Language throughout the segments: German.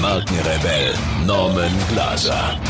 Markenrebell Norman Glaser.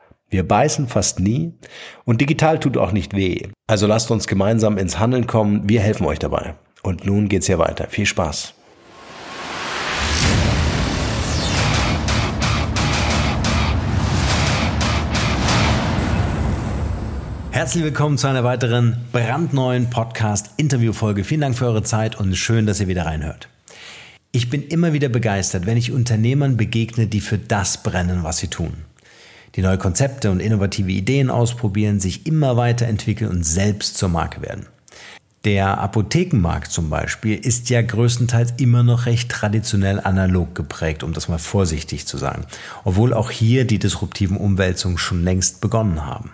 Wir beißen fast nie und digital tut auch nicht weh. Also lasst uns gemeinsam ins Handeln kommen. Wir helfen euch dabei. Und nun geht's hier weiter. Viel Spaß. Herzlich willkommen zu einer weiteren brandneuen Podcast-Interview-Folge. Vielen Dank für eure Zeit und schön, dass ihr wieder reinhört. Ich bin immer wieder begeistert, wenn ich Unternehmern begegne, die für das brennen, was sie tun die neue Konzepte und innovative Ideen ausprobieren, sich immer weiterentwickeln und selbst zur Marke werden. Der Apothekenmarkt zum Beispiel ist ja größtenteils immer noch recht traditionell analog geprägt, um das mal vorsichtig zu sagen, obwohl auch hier die disruptiven Umwälzungen schon längst begonnen haben.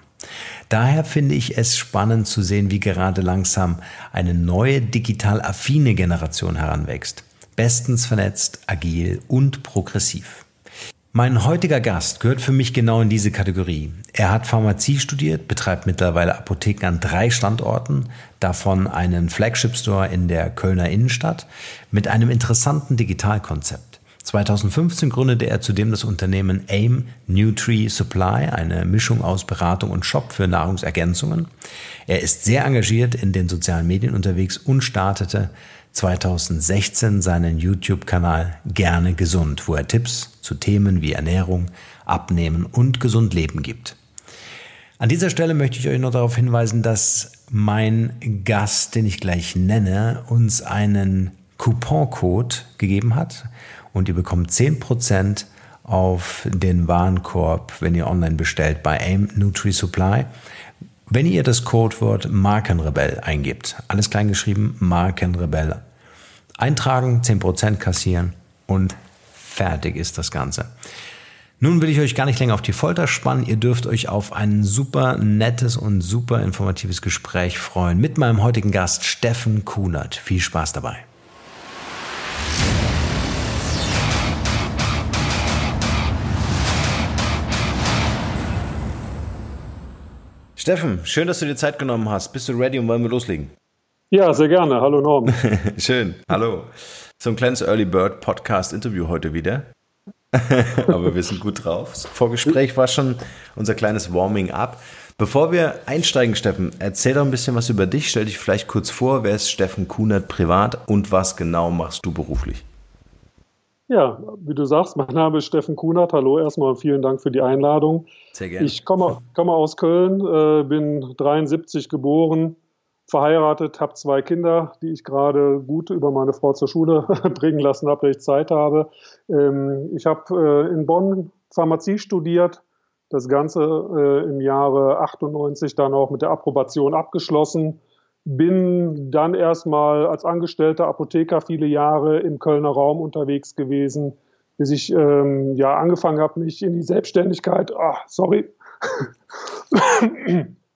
Daher finde ich es spannend zu sehen, wie gerade langsam eine neue digital affine Generation heranwächst. Bestens vernetzt, agil und progressiv. Mein heutiger Gast gehört für mich genau in diese Kategorie. Er hat Pharmazie studiert, betreibt mittlerweile Apotheken an drei Standorten, davon einen Flagship Store in der Kölner Innenstadt mit einem interessanten Digitalkonzept. 2015 gründete er zudem das Unternehmen AIM Nutri Supply, eine Mischung aus Beratung und Shop für Nahrungsergänzungen. Er ist sehr engagiert in den sozialen Medien unterwegs und startete 2016 seinen YouTube-Kanal Gerne Gesund, wo er Tipps zu Themen wie Ernährung, Abnehmen und gesund Leben gibt. An dieser Stelle möchte ich euch noch darauf hinweisen, dass mein Gast, den ich gleich nenne, uns einen Couponcode gegeben hat und ihr bekommt 10% auf den Warenkorb, wenn ihr online bestellt bei AIM Nutri Supply. Wenn ihr das Codewort Markenrebell eingibt, alles klein geschrieben, Markenrebell eintragen, 10% kassieren und fertig ist das Ganze. Nun will ich euch gar nicht länger auf die Folter spannen. Ihr dürft euch auf ein super nettes und super informatives Gespräch freuen mit meinem heutigen Gast Steffen Kunert. Viel Spaß dabei. Steffen, schön, dass du dir Zeit genommen hast. Bist du ready und wollen wir loslegen? Ja, sehr gerne. Hallo Norm. Schön. Hallo. So ein kleines Early Bird Podcast Interview heute wieder. Aber wir sind gut drauf. Das Vorgespräch war schon unser kleines Warming up. Bevor wir einsteigen, Steffen, erzähl doch ein bisschen was über dich. Stell dich vielleicht kurz vor. Wer ist Steffen Kunert privat und was genau machst du beruflich? Ja, wie du sagst, mein Name ist Steffen Kunert. Hallo erstmal und vielen Dank für die Einladung. Sehr gerne. Ich komme, komme aus Köln, äh, bin 73 geboren, verheiratet, habe zwei Kinder, die ich gerade gut über meine Frau zur Schule bringen lassen habe, da ich Zeit habe. Ähm, ich habe äh, in Bonn Pharmazie studiert, das Ganze äh, im Jahre 98 dann auch mit der Approbation abgeschlossen. Bin dann erstmal als angestellter Apotheker viele Jahre im Kölner Raum unterwegs gewesen, bis ich ähm, ja angefangen habe, mich in die Selbstständigkeit, ah, sorry,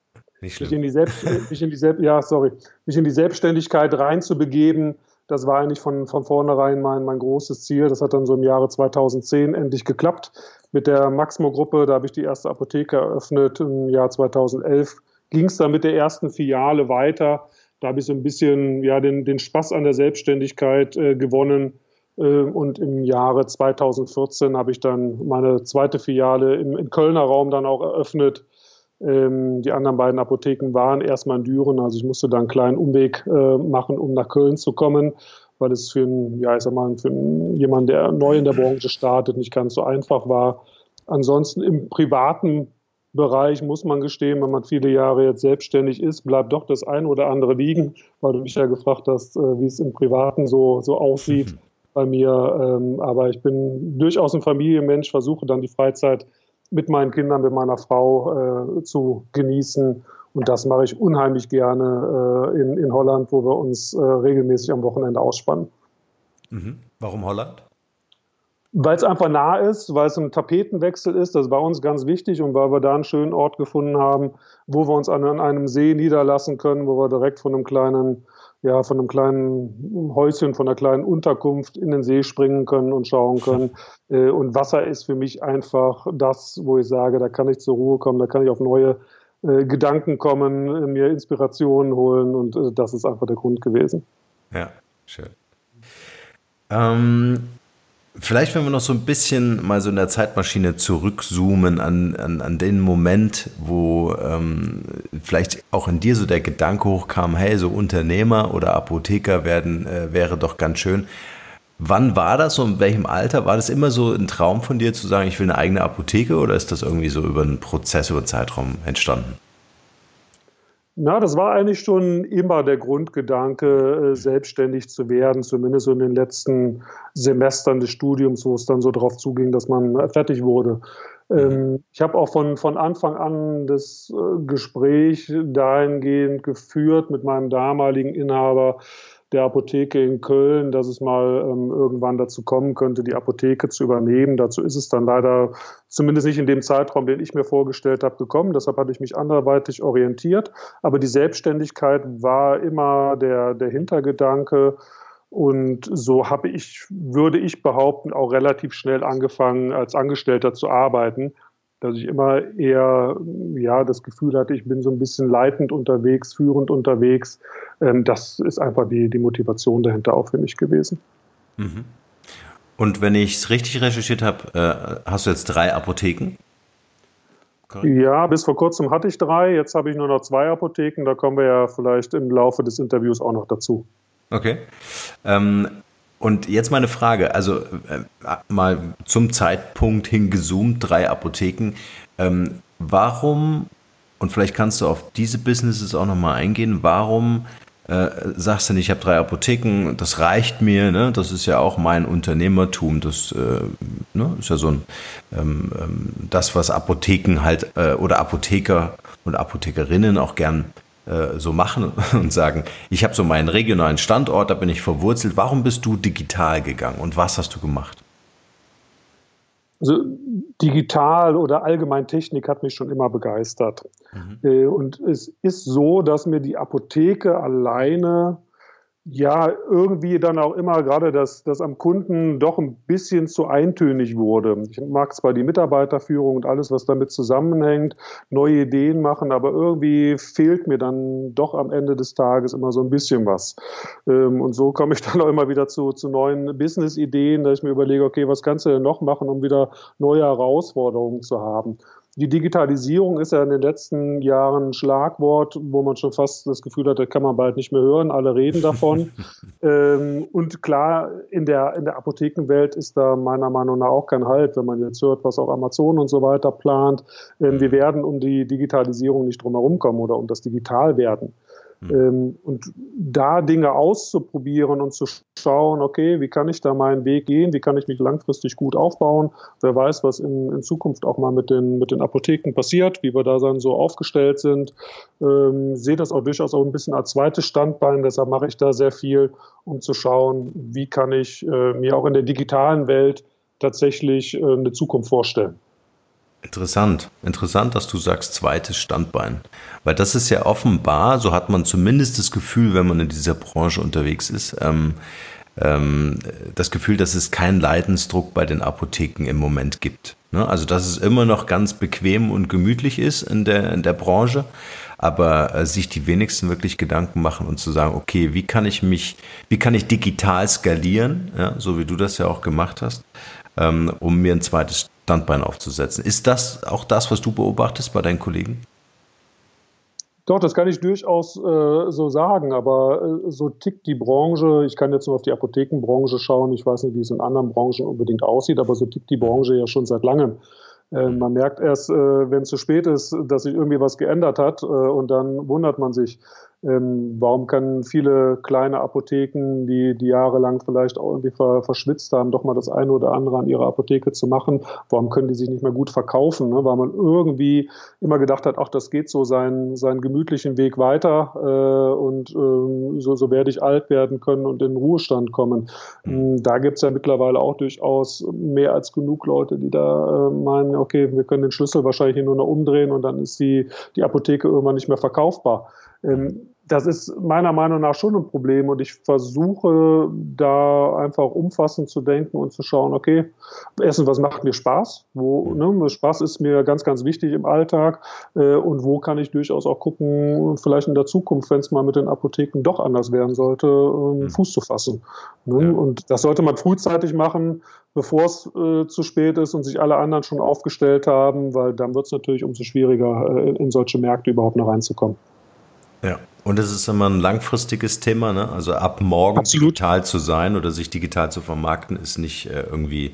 nicht schlimm. Mich in die, Selbst, mich in die Selbst, ja, sorry, mich in die Selbstständigkeit reinzubegeben. Das war eigentlich von, von vornherein mein, mein großes Ziel. Das hat dann so im Jahre 2010 endlich geklappt mit der Maximo-Gruppe. Da habe ich die erste Apotheke eröffnet. Im Jahr 2011 ging es dann mit der ersten Filiale weiter. Da habe ich so ein bisschen ja, den, den Spaß an der Selbstständigkeit äh, gewonnen. Äh, und im Jahre 2014 habe ich dann meine zweite Filiale im, im Kölner Raum dann auch eröffnet. Ähm, die anderen beiden Apotheken waren erstmal in Düren, also ich musste da einen kleinen Umweg äh, machen, um nach Köln zu kommen, weil es für, einen, ja, ich sag mal, für einen, jemanden, der neu in der Branche startet, nicht ganz so einfach war. Ansonsten im privaten Bereich muss man gestehen, wenn man viele Jahre jetzt selbstständig ist, bleibt doch das ein oder andere liegen, weil du mich ja gefragt hast, äh, wie es im Privaten so, so aussieht mhm. bei mir. Ähm, aber ich bin durchaus ein Familienmensch, versuche dann die Freizeit mit meinen Kindern, mit meiner Frau äh, zu genießen. Und das mache ich unheimlich gerne äh, in, in Holland, wo wir uns regelmäßig am Wochenende ausspannen. Mhm. Warum Holland? Weil es einfach nah ist, weil es ein Tapetenwechsel ist, das war uns ganz wichtig und weil wir da einen schönen Ort gefunden haben, wo wir uns an, an einem See niederlassen können, wo wir direkt von einem kleinen, ja, von einem kleinen Häuschen, von einer kleinen Unterkunft in den See springen können und schauen können. Äh, und Wasser ist für mich einfach das, wo ich sage, da kann ich zur Ruhe kommen, da kann ich auf neue äh, Gedanken kommen, mir Inspirationen holen und äh, das ist einfach der Grund gewesen. Ja, schön. Ähm, Vielleicht, wenn wir noch so ein bisschen mal so in der Zeitmaschine zurückzoomen an, an, an den Moment, wo ähm, vielleicht auch in dir so der Gedanke hochkam, hey, so Unternehmer oder Apotheker werden, äh, wäre doch ganz schön. Wann war das und in welchem Alter? War das immer so ein Traum von dir zu sagen, ich will eine eigene Apotheke oder ist das irgendwie so über einen Prozess, über einen Zeitraum entstanden? Na, das war eigentlich schon immer der Grundgedanke, äh, selbstständig zu werden, zumindest so in den letzten Semestern des Studiums, wo es dann so darauf zuging, dass man äh, fertig wurde. Ähm, ich habe auch von, von Anfang an das äh, Gespräch dahingehend geführt mit meinem damaligen Inhaber, der Apotheke in Köln, dass es mal ähm, irgendwann dazu kommen könnte, die Apotheke zu übernehmen. Dazu ist es dann leider zumindest nicht in dem Zeitraum, den ich mir vorgestellt habe, gekommen. Deshalb hatte ich mich anderweitig orientiert. Aber die Selbstständigkeit war immer der, der Hintergedanke. Und so habe ich, würde ich behaupten, auch relativ schnell angefangen, als Angestellter zu arbeiten dass ich immer eher ja das Gefühl hatte, ich bin so ein bisschen leitend unterwegs, führend unterwegs. Ähm, das ist einfach die, die Motivation dahinter auch für mich gewesen. Mhm. Und wenn ich es richtig recherchiert habe, äh, hast du jetzt drei Apotheken? Ja, bis vor kurzem hatte ich drei, jetzt habe ich nur noch zwei Apotheken, da kommen wir ja vielleicht im Laufe des Interviews auch noch dazu. Okay. Ähm, und jetzt meine Frage, also äh, mal zum Zeitpunkt hingezoomt, drei Apotheken. Ähm, warum, und vielleicht kannst du auf diese Businesses auch nochmal eingehen, warum äh, sagst du nicht, ich habe drei Apotheken, das reicht mir, ne? das ist ja auch mein Unternehmertum, das äh, ne? ist ja so ein, ähm, ähm, das, was Apotheken halt äh, oder Apotheker und Apothekerinnen auch gern äh, so machen und sagen, ich habe so meinen regionalen Standort, da bin ich verwurzelt. Warum bist du digital gegangen und was hast du gemacht? Also digital oder allgemein Technik hat mich schon immer begeistert. Mhm. Äh, und es ist so, dass mir die Apotheke alleine ja, irgendwie dann auch immer gerade, dass das am Kunden doch ein bisschen zu eintönig wurde. Ich mag zwar die Mitarbeiterführung und alles, was damit zusammenhängt, neue Ideen machen, aber irgendwie fehlt mir dann doch am Ende des Tages immer so ein bisschen was. Ähm, und so komme ich dann auch immer wieder zu, zu neuen Business-Ideen, dass ich mir überlege, okay, was kannst du denn noch machen, um wieder neue Herausforderungen zu haben? Die Digitalisierung ist ja in den letzten Jahren ein Schlagwort, wo man schon fast das Gefühl hat, da kann man bald nicht mehr hören. Alle reden davon. ähm, und klar, in der, in der Apothekenwelt ist da meiner Meinung nach auch kein Halt, wenn man jetzt hört, was auch Amazon und so weiter plant. Ähm, wir werden um die Digitalisierung nicht drum herum kommen oder um das Digitalwerden. Mhm. Und da Dinge auszuprobieren und zu schauen, okay, wie kann ich da meinen Weg gehen, wie kann ich mich langfristig gut aufbauen, wer weiß, was in, in Zukunft auch mal mit den, mit den Apotheken passiert, wie wir da dann so aufgestellt sind. Ähm, sehe das auch durchaus auch ein bisschen als zweites Standbein, deshalb mache ich da sehr viel, um zu schauen, wie kann ich äh, mir auch in der digitalen Welt tatsächlich äh, eine Zukunft vorstellen. Interessant. Interessant, dass du sagst zweites Standbein. Weil das ist ja offenbar, so hat man zumindest das Gefühl, wenn man in dieser Branche unterwegs ist, ähm, ähm, das Gefühl, dass es keinen Leidensdruck bei den Apotheken im Moment gibt. Ne? Also, dass es immer noch ganz bequem und gemütlich ist in der, in der Branche, aber äh, sich die wenigsten wirklich Gedanken machen und zu sagen, okay, wie kann ich mich, wie kann ich digital skalieren, ja, so wie du das ja auch gemacht hast, ähm, um mir ein zweites Standbein aufzusetzen. Ist das auch das, was du beobachtest bei deinen Kollegen? Doch, das kann ich durchaus äh, so sagen, aber äh, so tickt die Branche. Ich kann jetzt nur auf die Apothekenbranche schauen. Ich weiß nicht, wie es in anderen Branchen unbedingt aussieht, aber so tickt die Branche ja schon seit langem. Äh, man merkt erst, äh, wenn es zu spät ist, dass sich irgendwie was geändert hat äh, und dann wundert man sich. Ähm, warum können viele kleine Apotheken, die, die jahrelang vielleicht auch irgendwie ver, verschwitzt haben, doch mal das eine oder andere an ihrer Apotheke zu machen? Warum können die sich nicht mehr gut verkaufen? Ne? Weil man irgendwie immer gedacht hat, ach, das geht so seinen, seinen gemütlichen Weg weiter äh, und äh, so, so werde ich alt werden können und in den Ruhestand kommen. Mhm. Da gibt es ja mittlerweile auch durchaus mehr als genug Leute, die da äh, meinen, okay, wir können den Schlüssel wahrscheinlich nur noch umdrehen und dann ist die, die Apotheke irgendwann nicht mehr verkaufbar. Ähm, das ist meiner Meinung nach schon ein Problem und ich versuche da einfach umfassend zu denken und zu schauen, okay, erstens, was macht mir Spaß? Wo, ne, Spaß ist mir ganz, ganz wichtig im Alltag äh, und wo kann ich durchaus auch gucken, vielleicht in der Zukunft, wenn es mal mit den Apotheken doch anders werden sollte, ähm, Fuß zu fassen. Ne? Ja. Und das sollte man frühzeitig machen, bevor es äh, zu spät ist und sich alle anderen schon aufgestellt haben, weil dann wird es natürlich umso schwieriger, äh, in solche Märkte überhaupt noch reinzukommen. Ja, und es ist immer ein langfristiges Thema, ne? Also ab morgen Absolut. digital zu sein oder sich digital zu vermarkten, ist nicht äh, irgendwie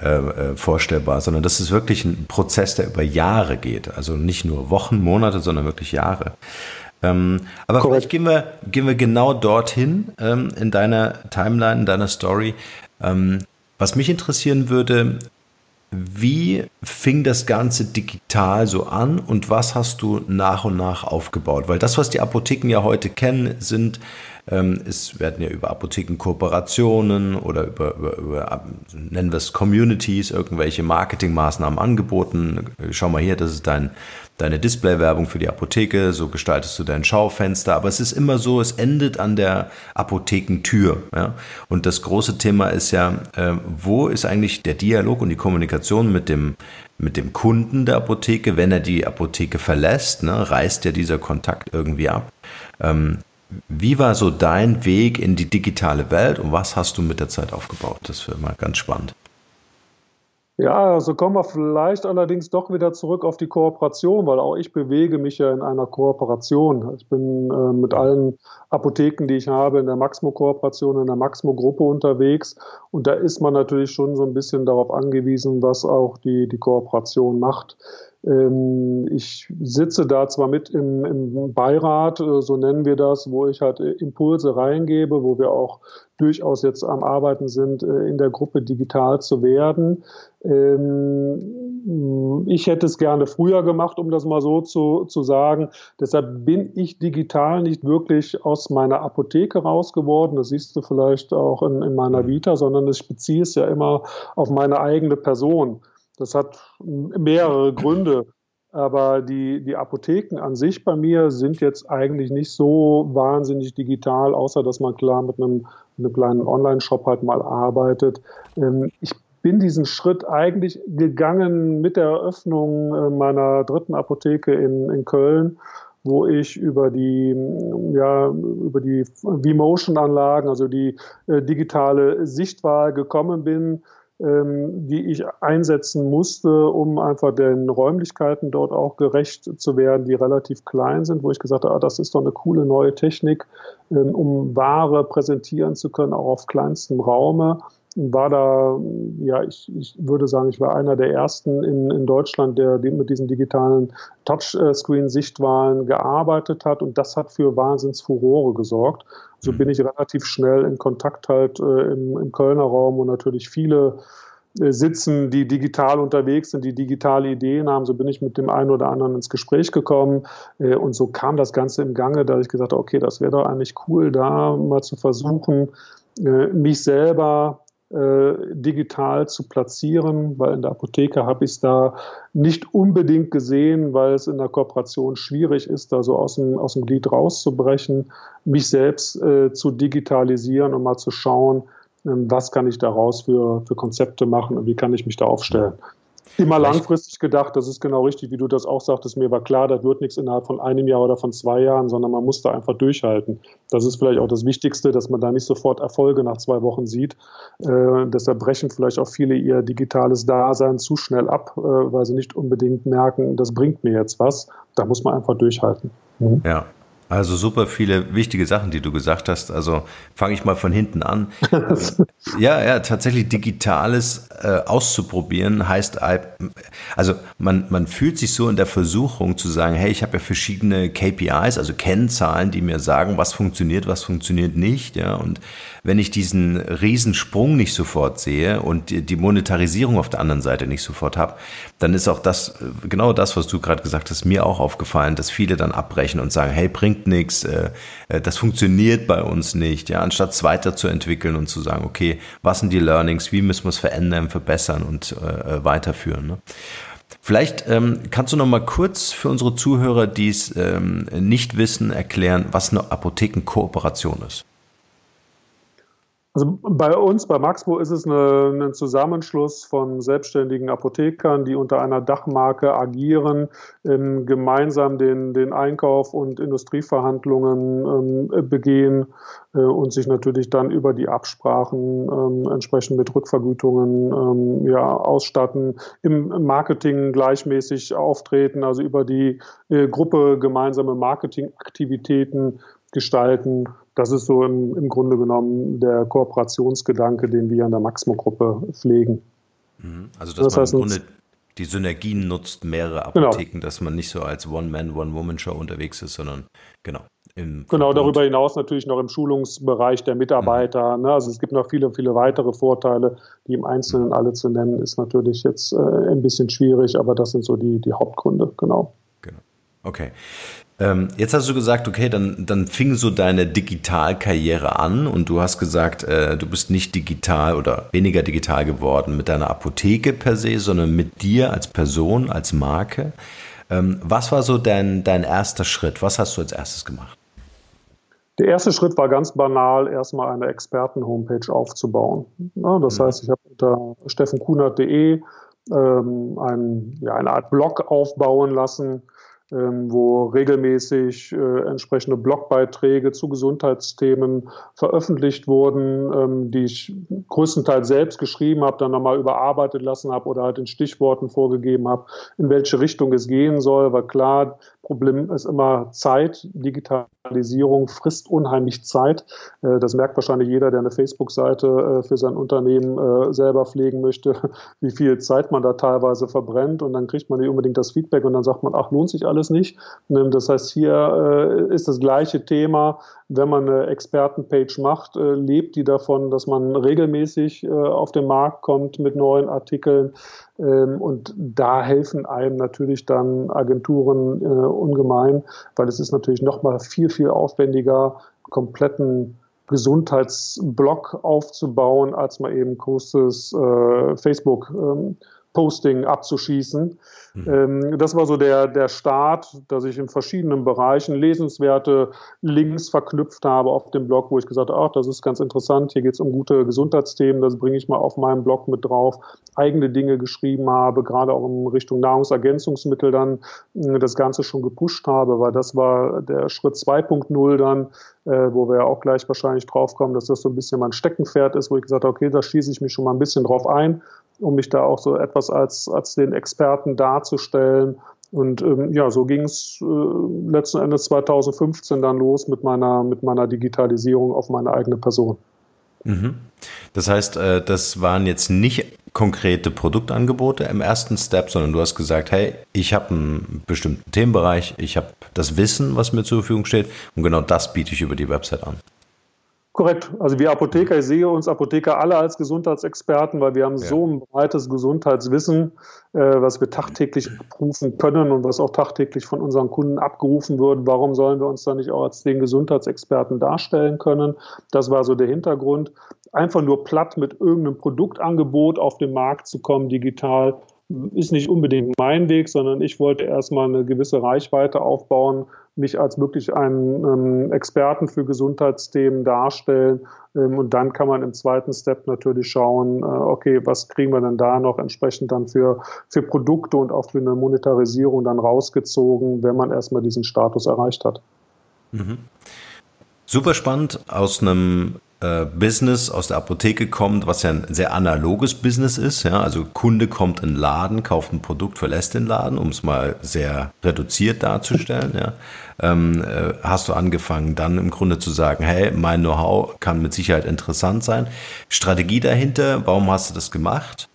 äh, äh, vorstellbar, sondern das ist wirklich ein Prozess, der über Jahre geht. Also nicht nur Wochen, Monate, sondern wirklich Jahre. Ähm, aber Correct. vielleicht gehen wir, gehen wir genau dorthin ähm, in deiner Timeline, in deiner Story. Ähm, was mich interessieren würde, wie fing das Ganze digital so an und was hast du nach und nach aufgebaut? Weil das, was die Apotheken ja heute kennen, sind, es werden ja über Apothekenkooperationen oder über, über, über, nennen wir es Communities, irgendwelche Marketingmaßnahmen angeboten. Schau mal hier, das ist dein deine Displaywerbung für die Apotheke, so gestaltest du dein Schaufenster, aber es ist immer so, es endet an der Apothekentür. Ja? Und das große Thema ist ja, äh, wo ist eigentlich der Dialog und die Kommunikation mit dem, mit dem Kunden der Apotheke, wenn er die Apotheke verlässt, ne, reißt ja dieser Kontakt irgendwie ab. Ähm, wie war so dein Weg in die digitale Welt und was hast du mit der Zeit aufgebaut? Das wäre mal ganz spannend. Ja, also kommen wir vielleicht allerdings doch wieder zurück auf die Kooperation, weil auch ich bewege mich ja in einer Kooperation. Ich bin äh, mit allen Apotheken, die ich habe, in der Maxmo-Kooperation, in der Maxmo-Gruppe unterwegs. Und da ist man natürlich schon so ein bisschen darauf angewiesen, was auch die, die Kooperation macht. Ähm, ich sitze da zwar mit im, im, Beirat, äh, so nennen wir das, wo ich halt äh, Impulse reingebe, wo wir auch durchaus jetzt am Arbeiten sind, äh, in der Gruppe digital zu werden. Ähm, ich hätte es gerne früher gemacht, um das mal so zu, zu sagen. Deshalb bin ich digital nicht wirklich aus meiner Apotheke raus geworden. Das siehst du vielleicht auch in, in meiner Vita, sondern ich beziehe es ja immer auf meine eigene Person. Das hat mehrere Gründe. Aber die, die Apotheken an sich bei mir sind jetzt eigentlich nicht so wahnsinnig digital, außer dass man klar mit einem, einem kleinen Online-Shop halt mal arbeitet. Ähm, ich bin diesen Schritt eigentlich gegangen mit der Eröffnung äh, meiner dritten Apotheke in, in Köln, wo ich über die, ja, über die V-Motion-Anlagen, also die äh, digitale Sichtwahl gekommen bin die ich einsetzen musste, um einfach den Räumlichkeiten dort auch gerecht zu werden, die relativ klein sind, wo ich gesagt habe, ah, das ist doch eine coole neue Technik, ähm, um Ware präsentieren zu können, auch auf kleinstem Raume war da, ja, ich, ich würde sagen, ich war einer der ersten in, in Deutschland, der mit diesen digitalen Touchscreen-Sichtwahlen gearbeitet hat und das hat für Wahnsinnsfurore gesorgt. So mhm. bin ich relativ schnell in Kontakt halt äh, im, im Kölner Raum und natürlich viele äh, sitzen, die digital unterwegs sind, die digitale Ideen haben. So bin ich mit dem einen oder anderen ins Gespräch gekommen. Äh, und so kam das Ganze im Gange, da ich gesagt habe, okay, das wäre doch eigentlich cool, da mal zu versuchen, äh, mich selber äh, digital zu platzieren, weil in der Apotheke habe ich es da nicht unbedingt gesehen, weil es in der Kooperation schwierig ist, da so aus dem, aus dem Glied rauszubrechen, mich selbst äh, zu digitalisieren und mal zu schauen, äh, was kann ich daraus für, für Konzepte machen und wie kann ich mich da aufstellen. Immer langfristig gedacht, das ist genau richtig, wie du das auch sagtest. Mir war klar, das wird nichts innerhalb von einem Jahr oder von zwei Jahren, sondern man muss da einfach durchhalten. Das ist vielleicht auch das Wichtigste, dass man da nicht sofort Erfolge nach zwei Wochen sieht. Äh, deshalb brechen vielleicht auch viele ihr digitales Dasein zu schnell ab, äh, weil sie nicht unbedingt merken, das bringt mir jetzt was. Da muss man einfach durchhalten. Mhm. Ja, also super viele wichtige Sachen, die du gesagt hast. Also fange ich mal von hinten an. ja, ja, tatsächlich Digitales äh, auszuprobieren heißt, also man, man fühlt sich so in der Versuchung zu sagen, hey, ich habe ja verschiedene KPIs, also Kennzahlen, die mir sagen, was funktioniert, was funktioniert nicht. Ja, und wenn ich diesen Riesensprung nicht sofort sehe und die Monetarisierung auf der anderen Seite nicht sofort habe, dann ist auch das, genau das, was du gerade gesagt hast, mir auch aufgefallen, dass viele dann abbrechen und sagen, hey, bringt nichts, äh, äh, das funktioniert bei uns nicht, ja, anstatt es weiterzuentwickeln und zu sagen, okay, was sind die Learnings, wie müssen wir es verändern, verbessern und äh, weiterführen. Ne? Vielleicht ähm, kannst du noch mal kurz für unsere Zuhörer, die es ähm, nicht wissen, erklären, was eine Apothekenkooperation ist. Also bei uns, bei Maxmo, ist es eine, ein Zusammenschluss von selbstständigen Apothekern, die unter einer Dachmarke agieren, ähm, gemeinsam den, den Einkauf und Industrieverhandlungen ähm, begehen äh, und sich natürlich dann über die Absprachen ähm, entsprechend mit Rückvergütungen ähm, ja, ausstatten, im Marketing gleichmäßig auftreten, also über die äh, Gruppe gemeinsame Marketingaktivitäten gestalten das ist so im, im Grunde genommen der Kooperationsgedanke, den wir an der Maximo-Gruppe pflegen. Mhm. Also dass das man heißt, im Grunde die Synergien nutzt, mehrere genau. Apotheken, genau. dass man nicht so als One-Man, One-Woman-Show unterwegs ist, sondern genau. genau, darüber hinaus natürlich noch im Schulungsbereich der Mitarbeiter. Mhm. Ne? Also es gibt noch viele, viele weitere Vorteile, die im Einzelnen alle zu nennen, ist natürlich jetzt äh, ein bisschen schwierig, aber das sind so die, die Hauptgründe, genau. Genau. Okay. Ähm, jetzt hast du gesagt, okay, dann, dann fing so deine Digitalkarriere an und du hast gesagt, äh, du bist nicht digital oder weniger digital geworden mit deiner Apotheke per se, sondern mit dir als Person, als Marke. Ähm, was war so dein, dein erster Schritt? Was hast du als erstes gemacht? Der erste Schritt war ganz banal, erstmal eine Experten-Homepage aufzubauen. Ja, das mhm. heißt, ich habe unter steffenkunert.de ähm, ein, ja, eine Art Blog aufbauen lassen, wo regelmäßig äh, entsprechende Blogbeiträge zu Gesundheitsthemen veröffentlicht wurden, ähm, die ich größtenteils selbst geschrieben habe, dann nochmal überarbeitet lassen habe oder halt in Stichworten vorgegeben habe, in welche Richtung es gehen soll. Weil klar, Problem ist immer Zeit. Digitalisierung frisst unheimlich Zeit. Äh, das merkt wahrscheinlich jeder, der eine Facebook-Seite äh, für sein Unternehmen äh, selber pflegen möchte, wie viel Zeit man da teilweise verbrennt. Und dann kriegt man nicht unbedingt das Feedback und dann sagt man, ach, lohnt sich alles nicht. Ähm, das heißt, hier ist das gleiche Thema. Wenn man eine Expertenpage macht, lebt die davon, dass man regelmäßig auf den Markt kommt mit neuen Artikeln. Ähm, und da helfen einem natürlich dann Agenturen äh, ungemein, weil es ist natürlich nochmal viel, viel aufwendiger, kompletten Gesundheitsblock aufzubauen, als mal eben großes äh, Facebook ähm, Posting abzuschießen. Mhm. Ähm, das war so der, der Start, dass ich in verschiedenen Bereichen lesenswerte Links verknüpft habe auf dem Blog, wo ich gesagt habe, ach, das ist ganz interessant, hier geht es um gute Gesundheitsthemen, das bringe ich mal auf meinem Blog mit drauf, eigene Dinge geschrieben habe, gerade auch in Richtung Nahrungsergänzungsmittel dann äh, das Ganze schon gepusht habe, weil das war der Schritt 2.0 dann, äh, wo wir auch gleich wahrscheinlich drauf kommen, dass das so ein bisschen mein Steckenpferd ist, wo ich gesagt habe, okay, da schieße ich mich schon mal ein bisschen drauf ein, um mich da auch so etwas als, als den Experten darzustellen. Und ähm, ja, so ging es äh, letzten Endes 2015 dann los mit meiner, mit meiner Digitalisierung auf meine eigene Person. Mhm. Das heißt, äh, das waren jetzt nicht konkrete Produktangebote im ersten Step, sondern du hast gesagt, hey, ich habe einen bestimmten Themenbereich, ich habe das Wissen, was mir zur Verfügung steht und genau das biete ich über die Website an. Korrekt. Also wir Apotheker, ich sehe uns Apotheker alle als Gesundheitsexperten, weil wir haben ja. so ein breites Gesundheitswissen, äh, was wir tagtäglich abrufen können und was auch tagtäglich von unseren Kunden abgerufen wird. Warum sollen wir uns da nicht auch als den Gesundheitsexperten darstellen können? Das war so der Hintergrund. Einfach nur platt mit irgendeinem Produktangebot auf den Markt zu kommen, digital, ist nicht unbedingt mein Weg, sondern ich wollte erstmal eine gewisse Reichweite aufbauen, mich als wirklich einen ähm, Experten für Gesundheitsthemen darstellen. Ähm, und dann kann man im zweiten Step natürlich schauen, äh, okay, was kriegen wir denn da noch entsprechend dann für, für Produkte und auch für eine Monetarisierung dann rausgezogen, wenn man erstmal diesen Status erreicht hat. Mhm. Super spannend aus einem äh, Business aus der Apotheke kommt, was ja ein sehr analoges Business ist. Ja? Also Kunde kommt in den Laden, kauft ein Produkt, verlässt den Laden, um es mal sehr reduziert darzustellen. Ja? Ähm, äh, hast du angefangen, dann im Grunde zu sagen, hey, mein Know-how kann mit Sicherheit interessant sein. Strategie dahinter, warum hast du das gemacht?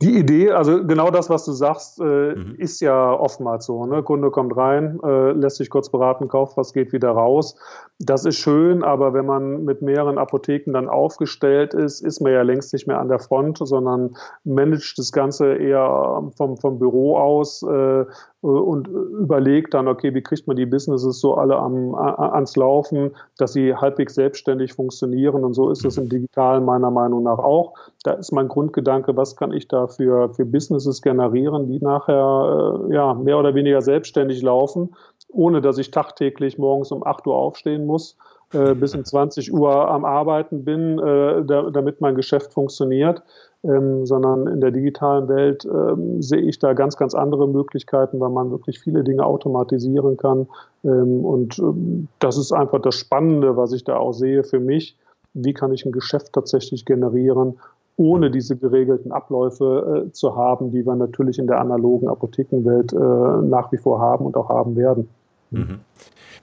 Die Idee, also genau das, was du sagst, äh, mhm. ist ja oftmals so. Ne? Kunde kommt rein, äh, lässt sich kurz beraten, kauft was, geht wieder raus. Das ist schön, aber wenn man mit mehreren Apotheken dann aufgestellt ist, ist man ja längst nicht mehr an der Front, sondern managt das Ganze eher vom, vom Büro aus äh, und überlegt dann, okay, wie kriegt man die Businesses so alle am, ans Laufen, dass sie halbwegs selbstständig funktionieren. Und so ist es im Digitalen meiner Meinung nach auch. Da ist mein Grundgedanke, was kann ich da für, für Businesses generieren, die nachher äh, ja, mehr oder weniger selbstständig laufen ohne dass ich tagtäglich morgens um 8 Uhr aufstehen muss, äh, bis um 20 Uhr am Arbeiten bin, äh, da, damit mein Geschäft funktioniert, ähm, sondern in der digitalen Welt ähm, sehe ich da ganz, ganz andere Möglichkeiten, weil man wirklich viele Dinge automatisieren kann. Ähm, und ähm, das ist einfach das Spannende, was ich da auch sehe für mich. Wie kann ich ein Geschäft tatsächlich generieren, ohne diese geregelten Abläufe äh, zu haben, die wir natürlich in der analogen Apothekenwelt äh, nach wie vor haben und auch haben werden. Mhm.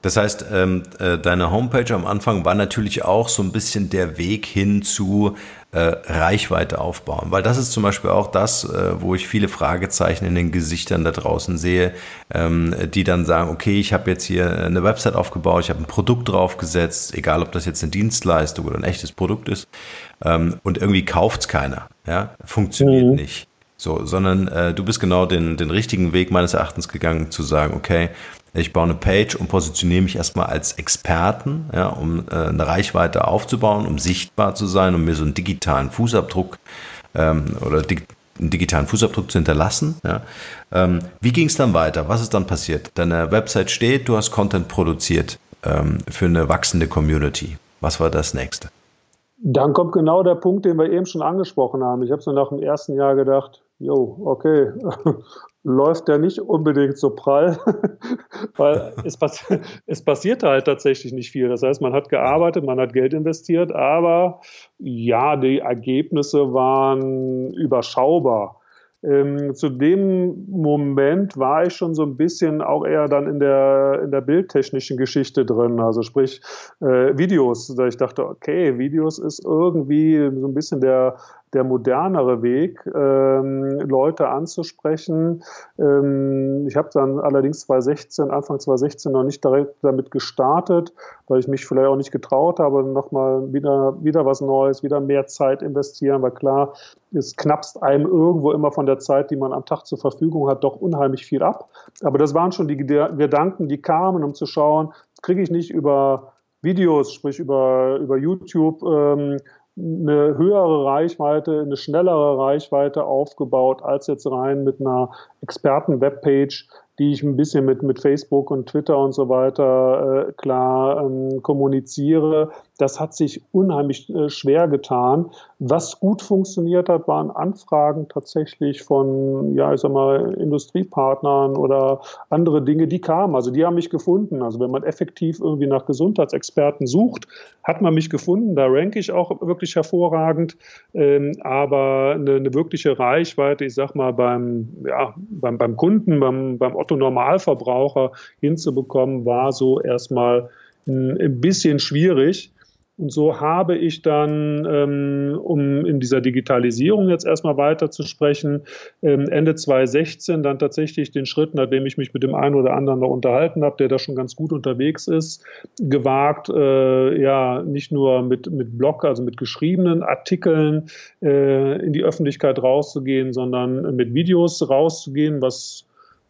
Das heißt, ähm, äh, deine Homepage am Anfang war natürlich auch so ein bisschen der Weg hin zu äh, Reichweite aufbauen, weil das ist zum Beispiel auch das, äh, wo ich viele Fragezeichen in den Gesichtern da draußen sehe, ähm, die dann sagen, okay, ich habe jetzt hier eine Website aufgebaut, ich habe ein Produkt draufgesetzt, egal ob das jetzt eine Dienstleistung oder ein echtes Produkt ist, ähm, und irgendwie kauft's keiner, ja, funktioniert mhm. nicht. So, sondern äh, du bist genau den, den richtigen Weg meines Erachtens gegangen, zu sagen, okay, ich baue eine Page und positioniere mich erstmal als Experten, ja, um äh, eine Reichweite aufzubauen, um sichtbar zu sein, um mir so einen digitalen Fußabdruck ähm, oder dig einen digitalen Fußabdruck zu hinterlassen. Ja. Ähm, wie ging es dann weiter? Was ist dann passiert? Deine Website steht, du hast Content produziert ähm, für eine wachsende Community. Was war das nächste? Dann kommt genau der Punkt, den wir eben schon angesprochen haben. Ich habe so nach dem ersten Jahr gedacht, jo, okay, läuft ja nicht unbedingt so prall, weil es, pass es passierte halt tatsächlich nicht viel. Das heißt, man hat gearbeitet, man hat Geld investiert, aber ja, die Ergebnisse waren überschaubar. Ähm, zu dem Moment war ich schon so ein bisschen auch eher dann in der, in der bildtechnischen Geschichte drin, also sprich äh, Videos. Ich dachte, okay, Videos ist irgendwie so ein bisschen der, der modernere Weg, ähm, Leute anzusprechen. Ähm, ich habe dann allerdings 2016, Anfang 2016 noch nicht direkt damit gestartet, weil ich mich vielleicht auch nicht getraut habe, nochmal wieder, wieder was Neues, wieder mehr Zeit investieren, weil klar, es knappst einem irgendwo immer von der Zeit, die man am Tag zur Verfügung hat, doch unheimlich viel ab. Aber das waren schon die Gedanken, die kamen, um zu schauen, kriege ich nicht über Videos, sprich über, über YouTube, ähm, eine höhere Reichweite, eine schnellere Reichweite aufgebaut als jetzt rein mit einer Experten-Webpage, die ich ein bisschen mit, mit Facebook und Twitter und so weiter äh, klar ähm, kommuniziere. Das hat sich unheimlich äh, schwer getan. Was gut funktioniert hat, waren Anfragen tatsächlich von, ja, ich sag mal, Industriepartnern oder andere Dinge, die kamen. Also die haben mich gefunden. Also wenn man effektiv irgendwie nach Gesundheitsexperten sucht, hat man mich gefunden. Da ranke ich auch wirklich hervorragend. Ähm, aber eine, eine wirkliche Reichweite, ich sag mal, beim, ja, beim, beim Kunden, beim, beim Otto Normalverbraucher hinzubekommen, war so erstmal ein bisschen schwierig. Und so habe ich dann, ähm, um in dieser Digitalisierung jetzt erstmal weiter zu sprechen, ähm, Ende 2016 dann tatsächlich den Schritt, nachdem ich mich mit dem einen oder anderen noch unterhalten habe, der da schon ganz gut unterwegs ist, gewagt, äh, ja, nicht nur mit, mit Blog, also mit geschriebenen Artikeln äh, in die Öffentlichkeit rauszugehen, sondern mit Videos rauszugehen, was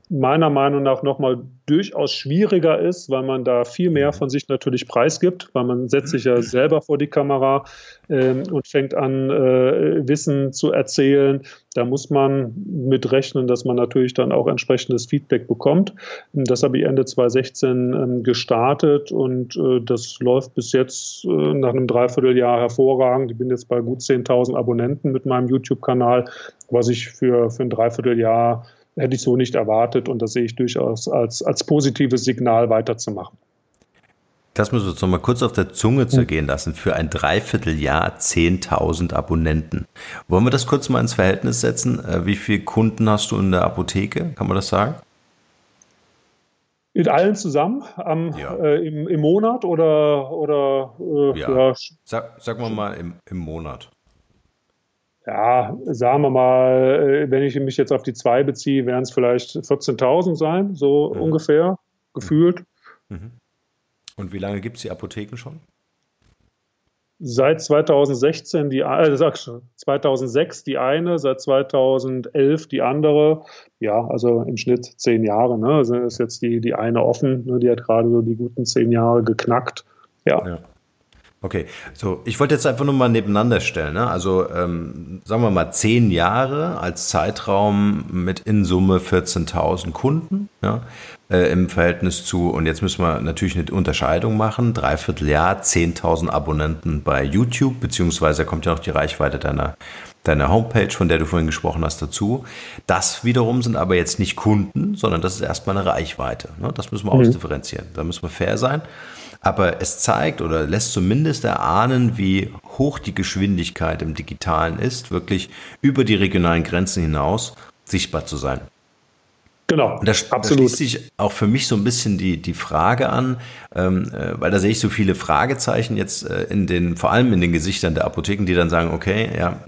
meiner Meinung nach nochmal durchaus schwieriger ist, weil man da viel mehr von sich natürlich preisgibt, weil man setzt sich ja selber vor die Kamera ähm, und fängt an, äh, Wissen zu erzählen. Da muss man mit rechnen, dass man natürlich dann auch entsprechendes Feedback bekommt. Das habe ich Ende 2016 ähm, gestartet und äh, das läuft bis jetzt äh, nach einem Dreivierteljahr hervorragend. Ich bin jetzt bei gut 10.000 Abonnenten mit meinem YouTube-Kanal, was ich für, für ein Dreivierteljahr hätte ich so nicht erwartet und das sehe ich durchaus als, als positives Signal weiterzumachen. Das müssen wir uns nochmal kurz auf der Zunge zergehen lassen. Für ein Dreivierteljahr 10.000 Abonnenten. Wollen wir das kurz mal ins Verhältnis setzen? Äh, wie viele Kunden hast du in der Apotheke? Kann man das sagen? Mit allen zusammen am, ja. äh, im, im, Monat oder, oder äh, ja. ja. Sag, sagen wir mal im, im Monat ja, sagen wir mal, äh, wenn ich mich jetzt auf die zwei beziehe, wären es vielleicht 14.000 sein, so mhm. ungefähr, gefühlt. Mhm. Und wie lange gibt es die Apotheken schon? Seit 2016 die, äh, 2006 die eine, seit 2011 die andere. Ja, also im Schnitt zehn Jahre. Ne? Also ist jetzt die, die eine offen, ne? die hat gerade so die guten zehn Jahre geknackt. ja. ja. Okay, so ich wollte jetzt einfach nur mal nebeneinander stellen. Ne? Also ähm, sagen wir mal zehn Jahre als Zeitraum mit in Summe 14.000 Kunden ja? äh, im Verhältnis zu, und jetzt müssen wir natürlich eine Unterscheidung machen, dreiviertel Jahr, 10.000 Abonnenten bei YouTube, beziehungsweise kommt ja noch die Reichweite deiner, deiner Homepage, von der du vorhin gesprochen hast, dazu. Das wiederum sind aber jetzt nicht Kunden, sondern das ist erstmal eine Reichweite. Ne? Das müssen wir mhm. ausdifferenzieren. Da müssen wir fair sein. Aber es zeigt oder lässt zumindest erahnen, wie hoch die Geschwindigkeit im Digitalen ist, wirklich über die regionalen Grenzen hinaus sichtbar zu sein. Genau, und da, absolut. Da schließt sich auch für mich so ein bisschen die, die Frage an, ähm, äh, weil da sehe ich so viele Fragezeichen jetzt äh, in den, vor allem in den Gesichtern der Apotheken, die dann sagen, okay, ja,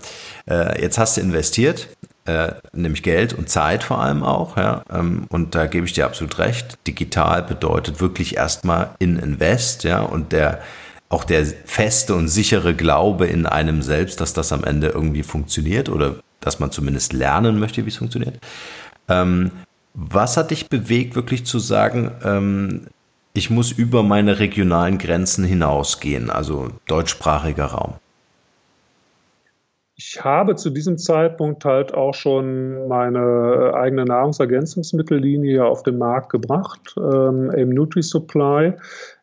äh, jetzt hast du investiert, äh, nämlich Geld und Zeit vor allem auch. Ja? Ähm, und da gebe ich dir absolut recht. Digital bedeutet wirklich erstmal in Invest, ja, und der auch der feste und sichere Glaube in einem selbst, dass das am Ende irgendwie funktioniert oder dass man zumindest lernen möchte, wie es funktioniert. Ähm, was hat dich bewegt, wirklich zu sagen, ähm, ich muss über meine regionalen Grenzen hinausgehen, also deutschsprachiger Raum? Ich habe zu diesem Zeitpunkt halt auch schon meine eigene Nahrungsergänzungsmittellinie auf den Markt gebracht, ähm, im Nutri-Supply.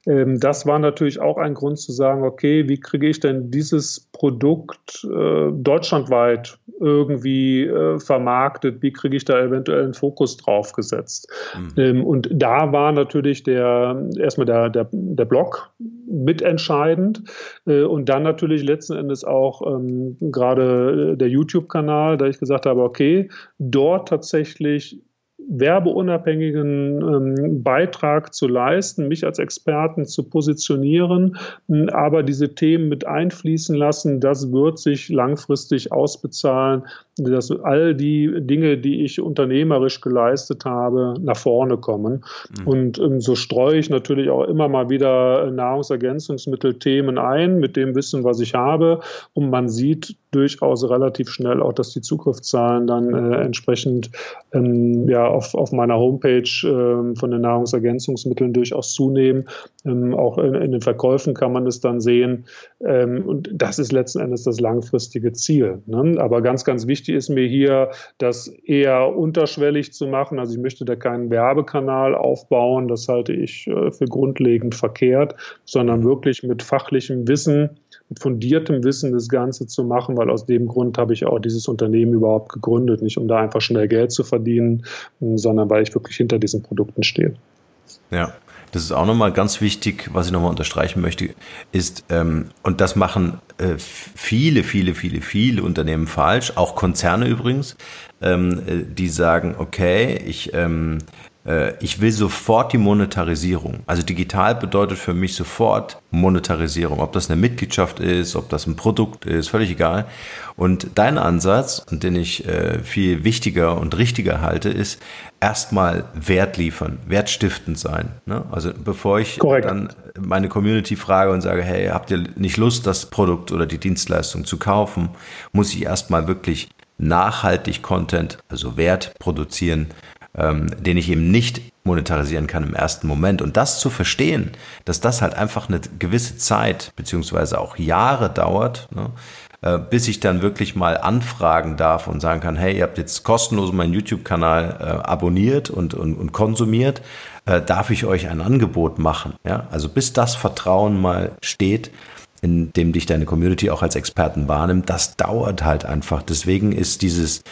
Ähm, das war natürlich auch ein Grund zu sagen, okay, wie kriege ich denn dieses Produkt äh, deutschlandweit irgendwie äh, vermarktet? Wie kriege ich da eventuell einen Fokus drauf gesetzt? Mhm. Ähm, und da war natürlich der erstmal der, der, der Blog mitentscheidend. Äh, und dann natürlich letzten Endes auch ähm, gerade der YouTube-Kanal, da ich gesagt habe, okay, dort tatsächlich werbeunabhängigen ähm, Beitrag zu leisten, mich als Experten zu positionieren, aber diese Themen mit einfließen lassen, das wird sich langfristig ausbezahlen, dass all die Dinge, die ich unternehmerisch geleistet habe, nach vorne kommen. Mhm. Und ähm, so streue ich natürlich auch immer mal wieder Nahrungsergänzungsmittelthemen ein mit dem Wissen, was ich habe. Und man sieht durchaus relativ schnell auch, dass die Zugriffszahlen dann äh, entsprechend ähm, ja, auf, auf meiner Homepage äh, von den Nahrungsergänzungsmitteln durchaus zunehmen. Ähm, auch in, in, den Verkäufen kann man es dann sehen. Ähm, und das ist letzten Endes das langfristige Ziel. Ne? Aber ganz, ganz wichtig ist mir hier, das eher unterschwellig zu machen. Also ich möchte da keinen Werbekanal aufbauen. Das halte ich äh, für grundlegend verkehrt, sondern wirklich mit fachlichem Wissen mit fundiertem Wissen das Ganze zu machen, weil aus dem Grund habe ich auch dieses Unternehmen überhaupt gegründet. Nicht um da einfach schnell Geld zu verdienen, sondern weil ich wirklich hinter diesen Produkten stehe. Ja, das ist auch nochmal ganz wichtig, was ich nochmal unterstreichen möchte, ist, ähm, und das machen äh, viele, viele, viele, viele Unternehmen falsch, auch Konzerne übrigens, ähm, äh, die sagen, okay, ich, ähm, äh, ich will sofort die Monetarisierung. Also digital bedeutet für mich sofort Monetarisierung. Ob das eine Mitgliedschaft ist, ob das ein Produkt ist, völlig egal. Und dein Ansatz, den ich äh, viel wichtiger und richtiger halte, ist erstmal Wert liefern, wertstiftend sein. Ne? Also bevor ich Korrekt. dann meine Community frage und sage, hey, habt ihr nicht Lust, das Produkt oder die Dienstleistung zu kaufen, muss ich erstmal wirklich nachhaltig Content, also Wert produzieren, ähm, den ich eben nicht monetarisieren kann im ersten Moment. Und das zu verstehen, dass das halt einfach eine gewisse Zeit beziehungsweise auch Jahre dauert, ne, äh, bis ich dann wirklich mal anfragen darf und sagen kann, hey, ihr habt jetzt kostenlos meinen YouTube-Kanal äh, abonniert und, und, und konsumiert, äh, darf ich euch ein Angebot machen? Ja? Also bis das Vertrauen mal steht, in dem dich deine Community auch als Experten wahrnimmt, das dauert halt einfach. Deswegen ist dieses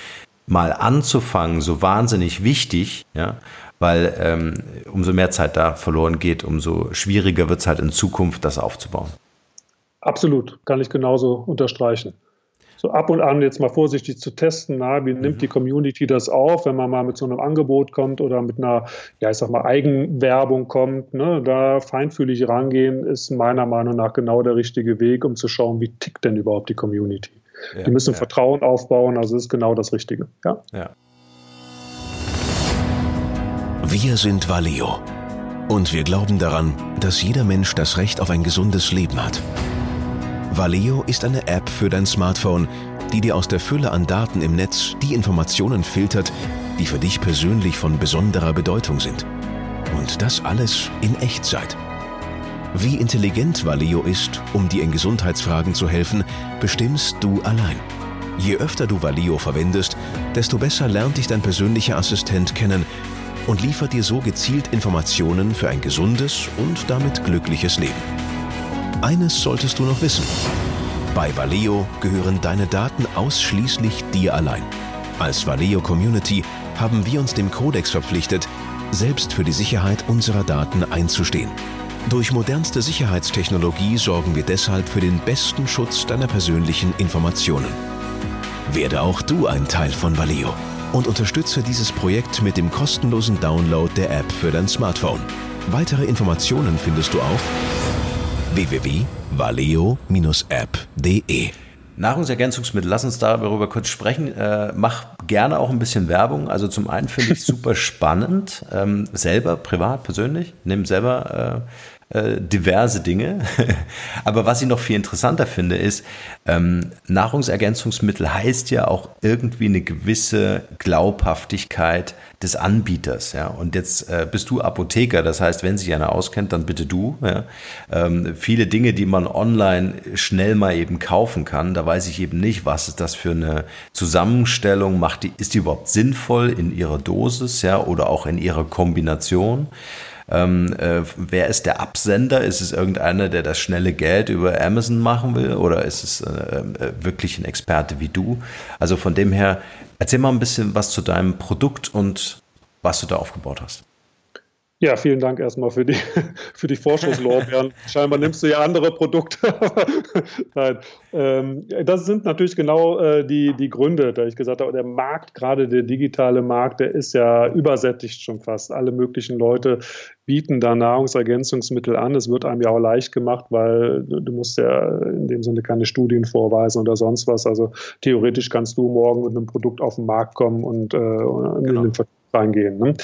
mal anzufangen so wahnsinnig wichtig, ja, weil ähm, umso mehr Zeit da verloren geht, umso schwieriger wird es halt in Zukunft, das aufzubauen. Absolut, kann ich genauso unterstreichen. So ab und an jetzt mal vorsichtig zu testen, na, wie nimmt die Community das auf, wenn man mal mit so einem Angebot kommt oder mit einer, ja, ich sag mal, Eigenwerbung kommt, ne, da feinfühlig rangehen, ist meiner Meinung nach genau der richtige Weg, um zu schauen, wie tickt denn überhaupt die Community. Ja, die müssen ja. Vertrauen aufbauen, also ist genau das Richtige. Ja. ja. Wir sind Valeo. Und wir glauben daran, dass jeder Mensch das Recht auf ein gesundes Leben hat. Valeo ist eine App für dein Smartphone, die dir aus der Fülle an Daten im Netz die Informationen filtert, die für dich persönlich von besonderer Bedeutung sind. Und das alles in Echtzeit. Wie intelligent Valeo ist, um dir in Gesundheitsfragen zu helfen, bestimmst du allein. Je öfter du Valeo verwendest, desto besser lernt dich dein persönlicher Assistent kennen und liefert dir so gezielt Informationen für ein gesundes und damit glückliches Leben. Eines solltest du noch wissen. Bei Valeo gehören deine Daten ausschließlich dir allein. Als Valeo Community haben wir uns dem Kodex verpflichtet, selbst für die Sicherheit unserer Daten einzustehen. Durch modernste Sicherheitstechnologie sorgen wir deshalb für den besten Schutz deiner persönlichen Informationen. Werde auch du ein Teil von Valeo und unterstütze dieses Projekt mit dem kostenlosen Download der App für dein Smartphone. Weitere Informationen findest du auf www.valeo-app.de. Nahrungsergänzungsmittel, lass uns darüber kurz sprechen. Äh, mach gerne auch ein bisschen Werbung. Also zum einen finde ich super spannend, ähm, selber, privat, persönlich, nimm selber äh, äh, diverse Dinge. Aber was ich noch viel interessanter finde, ist, ähm, Nahrungsergänzungsmittel heißt ja auch irgendwie eine gewisse Glaubhaftigkeit des Anbieters. Ja? Und jetzt äh, bist du Apotheker, das heißt, wenn sich einer auskennt, dann bitte du. Ja? Ähm, viele Dinge, die man online schnell mal eben kaufen kann, da weiß ich eben nicht, was ist das für eine Zusammenstellung, macht die, ist die überhaupt sinnvoll in ihrer Dosis ja? oder auch in ihrer Kombination. Ähm, äh, wer ist der Absender? Ist es irgendeiner, der das schnelle Geld über Amazon machen will? Oder ist es äh, äh, wirklich ein Experte wie du? Also von dem her, erzähl mal ein bisschen was zu deinem Produkt und was du da aufgebaut hast. Ja, vielen Dank erstmal für die, für die Vorschusslorbeeren. Scheinbar nimmst du ja andere Produkte. Nein, ähm, das sind natürlich genau äh, die, die Gründe, da ich gesagt habe, der Markt, gerade der digitale Markt, der ist ja übersättigt schon fast. Alle möglichen Leute bieten da Nahrungsergänzungsmittel an. Es wird einem ja auch leicht gemacht, weil du musst ja in dem Sinne keine Studien vorweisen oder sonst was. Also theoretisch kannst du morgen mit einem Produkt auf den Markt kommen und äh, genau. in den Vertrieb reingehen. Ne?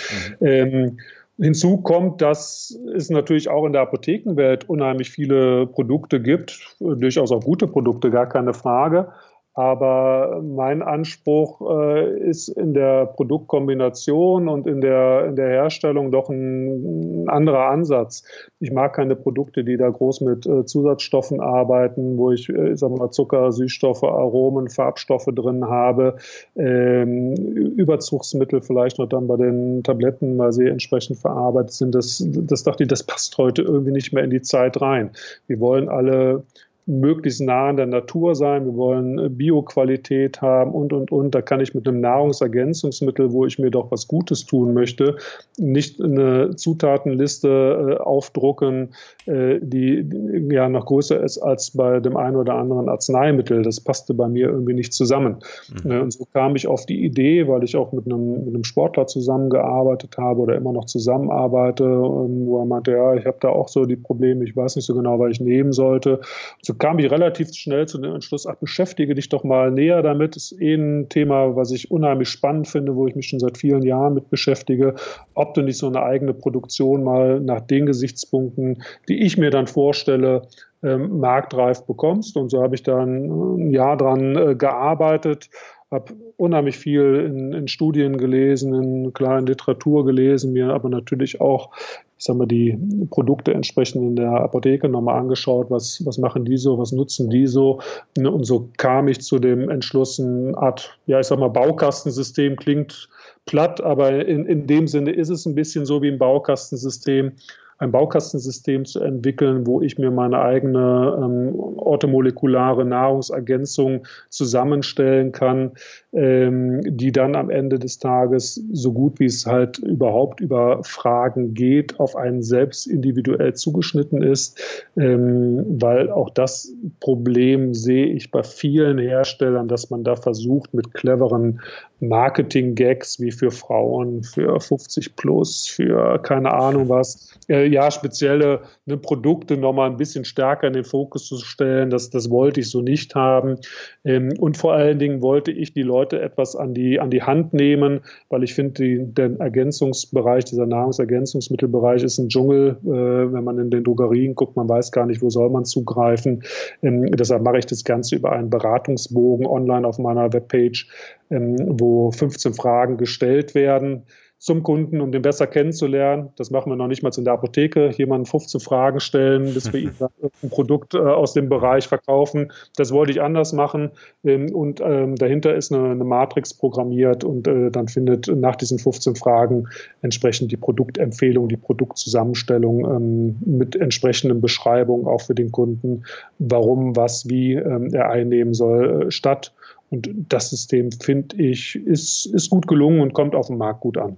Mhm. Ähm, Hinzu kommt, dass es natürlich auch in der Apothekenwelt unheimlich viele Produkte gibt, durchaus auch gute Produkte, gar keine Frage. Aber mein Anspruch äh, ist in der Produktkombination und in der, in der Herstellung doch ein, ein anderer Ansatz. Ich mag keine Produkte, die da groß mit äh, Zusatzstoffen arbeiten, wo ich, äh, ich sag mal, Zucker, Süßstoffe, Aromen, Farbstoffe drin habe, ähm, Überzugsmittel vielleicht noch dann bei den Tabletten, weil sie entsprechend verarbeitet sind. Das, das dachte ich, das passt heute irgendwie nicht mehr in die Zeit rein. Wir wollen alle möglichst nah an der Natur sein, wir wollen äh, Bioqualität haben und, und, und. Da kann ich mit einem Nahrungsergänzungsmittel, wo ich mir doch was Gutes tun möchte, nicht eine Zutatenliste äh, aufdrucken, äh, die, die, ja noch größer ist als bei dem einen oder anderen Arzneimittel. Das passte bei mir irgendwie nicht zusammen. Mhm. Äh, und so kam ich auf die Idee, weil ich auch mit einem, mit einem Sportler zusammengearbeitet habe oder immer noch zusammenarbeite, ähm, wo er meinte, ja, ich habe da auch so die Probleme, ich weiß nicht so genau, was ich nehmen sollte. So kam ich relativ schnell zu dem Entschluss, ach, beschäftige dich doch mal näher damit. Das ist eh ein Thema, was ich unheimlich spannend finde, wo ich mich schon seit vielen Jahren mit beschäftige, ob du nicht so eine eigene Produktion mal nach den Gesichtspunkten, die ich mir dann vorstelle, ähm, marktreif bekommst. Und so habe ich dann ein Jahr dran äh, gearbeitet habe unheimlich viel in, in, Studien gelesen, in kleinen Literatur gelesen, mir aber natürlich auch, ich sag mal, die Produkte entsprechend in der Apotheke nochmal angeschaut, was, was machen die so, was nutzen die so. Und so kam ich zu dem Entschluss, eine Art, ja, ich sag mal, Baukastensystem klingt platt, aber in, in dem Sinne ist es ein bisschen so wie ein Baukastensystem ein Baukastensystem zu entwickeln, wo ich mir meine eigene ähm, orthomolekulare Nahrungsergänzung zusammenstellen kann, ähm, die dann am Ende des Tages so gut wie es halt überhaupt über Fragen geht, auf einen selbst individuell zugeschnitten ist, ähm, weil auch das Problem sehe ich bei vielen Herstellern, dass man da versucht, mit cleveren Marketing-Gags wie für Frauen, für 50 plus, für keine Ahnung was, äh, ja, spezielle ne, Produkte nochmal ein bisschen stärker in den Fokus zu stellen. Das, das wollte ich so nicht haben. Ähm, und vor allen Dingen wollte ich die Leute etwas an die, an die Hand nehmen, weil ich finde, der Ergänzungsbereich, dieser Nahrungsergänzungsmittelbereich ist ein Dschungel. Äh, wenn man in den Drogerien guckt, man weiß gar nicht, wo soll man zugreifen. Ähm, deshalb mache ich das Ganze über einen Beratungsbogen online auf meiner Webpage, ähm, wo 15 Fragen gestellt werden zum Kunden, um den besser kennenzulernen. Das machen wir noch nicht mal in der Apotheke. Jemanden 15 Fragen stellen, bis wir ihm ein Produkt äh, aus dem Bereich verkaufen. Das wollte ich anders machen. Ähm, und ähm, dahinter ist eine, Matrix programmiert und äh, dann findet nach diesen 15 Fragen entsprechend die Produktempfehlung, die Produktzusammenstellung ähm, mit entsprechenden Beschreibungen auch für den Kunden, warum, was, wie er einnehmen soll, äh, statt. Und das System, finde ich, ist, ist gut gelungen und kommt auf dem Markt gut an.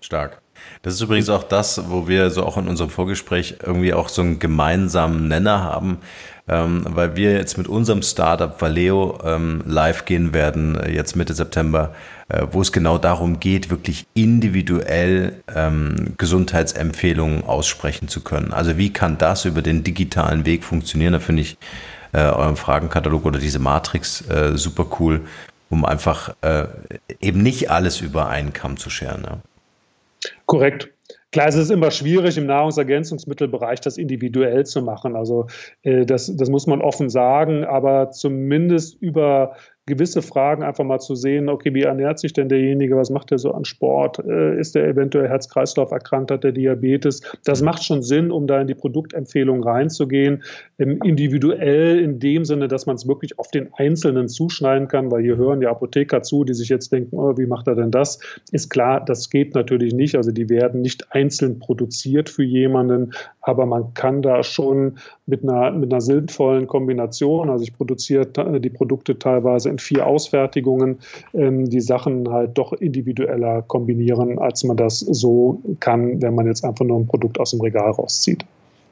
Stark. Das ist übrigens auch das, wo wir so auch in unserem Vorgespräch irgendwie auch so einen gemeinsamen Nenner haben, ähm, weil wir jetzt mit unserem Startup Valeo ähm, live gehen werden, äh, jetzt Mitte September, äh, wo es genau darum geht, wirklich individuell ähm, Gesundheitsempfehlungen aussprechen zu können. Also wie kann das über den digitalen Weg funktionieren? Da finde ich äh, euren Fragenkatalog oder diese Matrix äh, super cool, um einfach äh, eben nicht alles über einen Kamm zu scheren. Ja. Korrekt. Klar, es ist immer schwierig, im Nahrungsergänzungsmittelbereich das individuell zu machen. Also äh, das, das muss man offen sagen, aber zumindest über gewisse Fragen einfach mal zu sehen, okay, wie ernährt sich denn derjenige, was macht er so an Sport, äh, ist er eventuell Herz-Kreislauf erkrankt, hat der Diabetes. Das macht schon Sinn, um da in die Produktempfehlung reinzugehen, individuell in dem Sinne, dass man es wirklich auf den Einzelnen zuschneiden kann, weil hier hören ja Apotheker zu, die sich jetzt denken, oh, wie macht er denn das? Ist klar, das geht natürlich nicht, also die werden nicht einzeln produziert für jemanden, aber man kann da schon mit einer, mit einer sinnvollen Kombination, also ich produziere die Produkte teilweise in vier Ausfertigungen ähm, die Sachen halt doch individueller kombinieren, als man das so kann, wenn man jetzt einfach nur ein Produkt aus dem Regal rauszieht.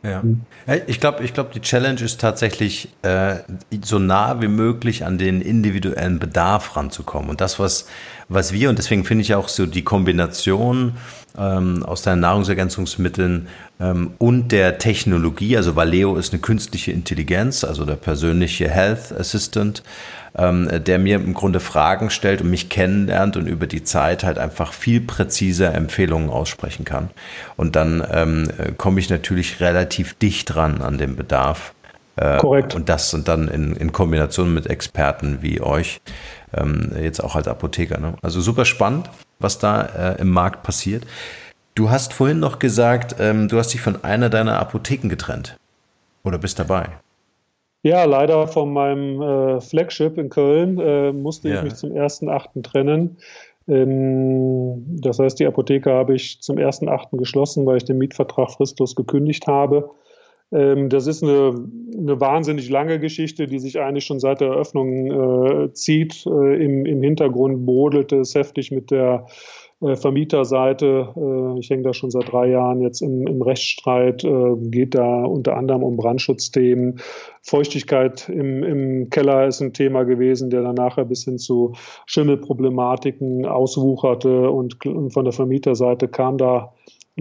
Ja. Mhm. Ich glaube, ich glaub, die Challenge ist tatsächlich, äh, so nah wie möglich an den individuellen Bedarf ranzukommen. Und das, was, was wir, und deswegen finde ich auch so die Kombination ähm, aus deinen Nahrungsergänzungsmitteln ähm, und der Technologie, also Valeo ist eine künstliche Intelligenz, also der persönliche Health Assistant, ähm, der mir im Grunde Fragen stellt und mich kennenlernt und über die Zeit halt einfach viel präziser Empfehlungen aussprechen kann. Und dann ähm, komme ich natürlich relativ dicht dran an den Bedarf. Äh, Korrekt. Und das und dann in, in Kombination mit Experten wie euch, ähm, jetzt auch als Apotheker. Ne? Also super spannend, was da äh, im Markt passiert. Du hast vorhin noch gesagt, ähm, du hast dich von einer deiner Apotheken getrennt. Oder bist dabei? Ja, leider von meinem äh, Flagship in Köln äh, musste ja. ich mich zum 1.8. trennen. Ähm, das heißt, die Apotheke habe ich zum 1.8. geschlossen, weil ich den Mietvertrag fristlos gekündigt habe. Ähm, das ist eine, eine, wahnsinnig lange Geschichte, die sich eigentlich schon seit der Eröffnung äh, zieht. Äh, im, Im Hintergrund brodelte es heftig mit der äh, Vermieterseite. Äh, ich hänge da schon seit drei Jahren jetzt im, im Rechtsstreit, äh, geht da unter anderem um Brandschutzthemen. Feuchtigkeit im, im Keller ist ein Thema gewesen, der dann nachher bis hin zu Schimmelproblematiken auswucherte und von der Vermieterseite kam da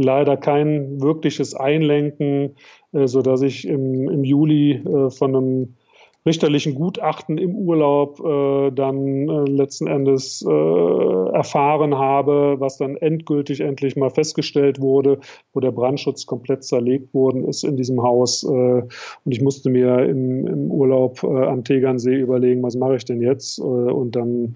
leider kein wirkliches Einlenken, so dass ich im, im Juli von einem richterlichen Gutachten im Urlaub äh, dann äh, letzten Endes äh, erfahren habe, was dann endgültig endlich mal festgestellt wurde, wo der Brandschutz komplett zerlegt worden ist in diesem Haus. Äh, und ich musste mir im, im Urlaub äh, am Tegernsee überlegen, was mache ich denn jetzt? Äh, und dann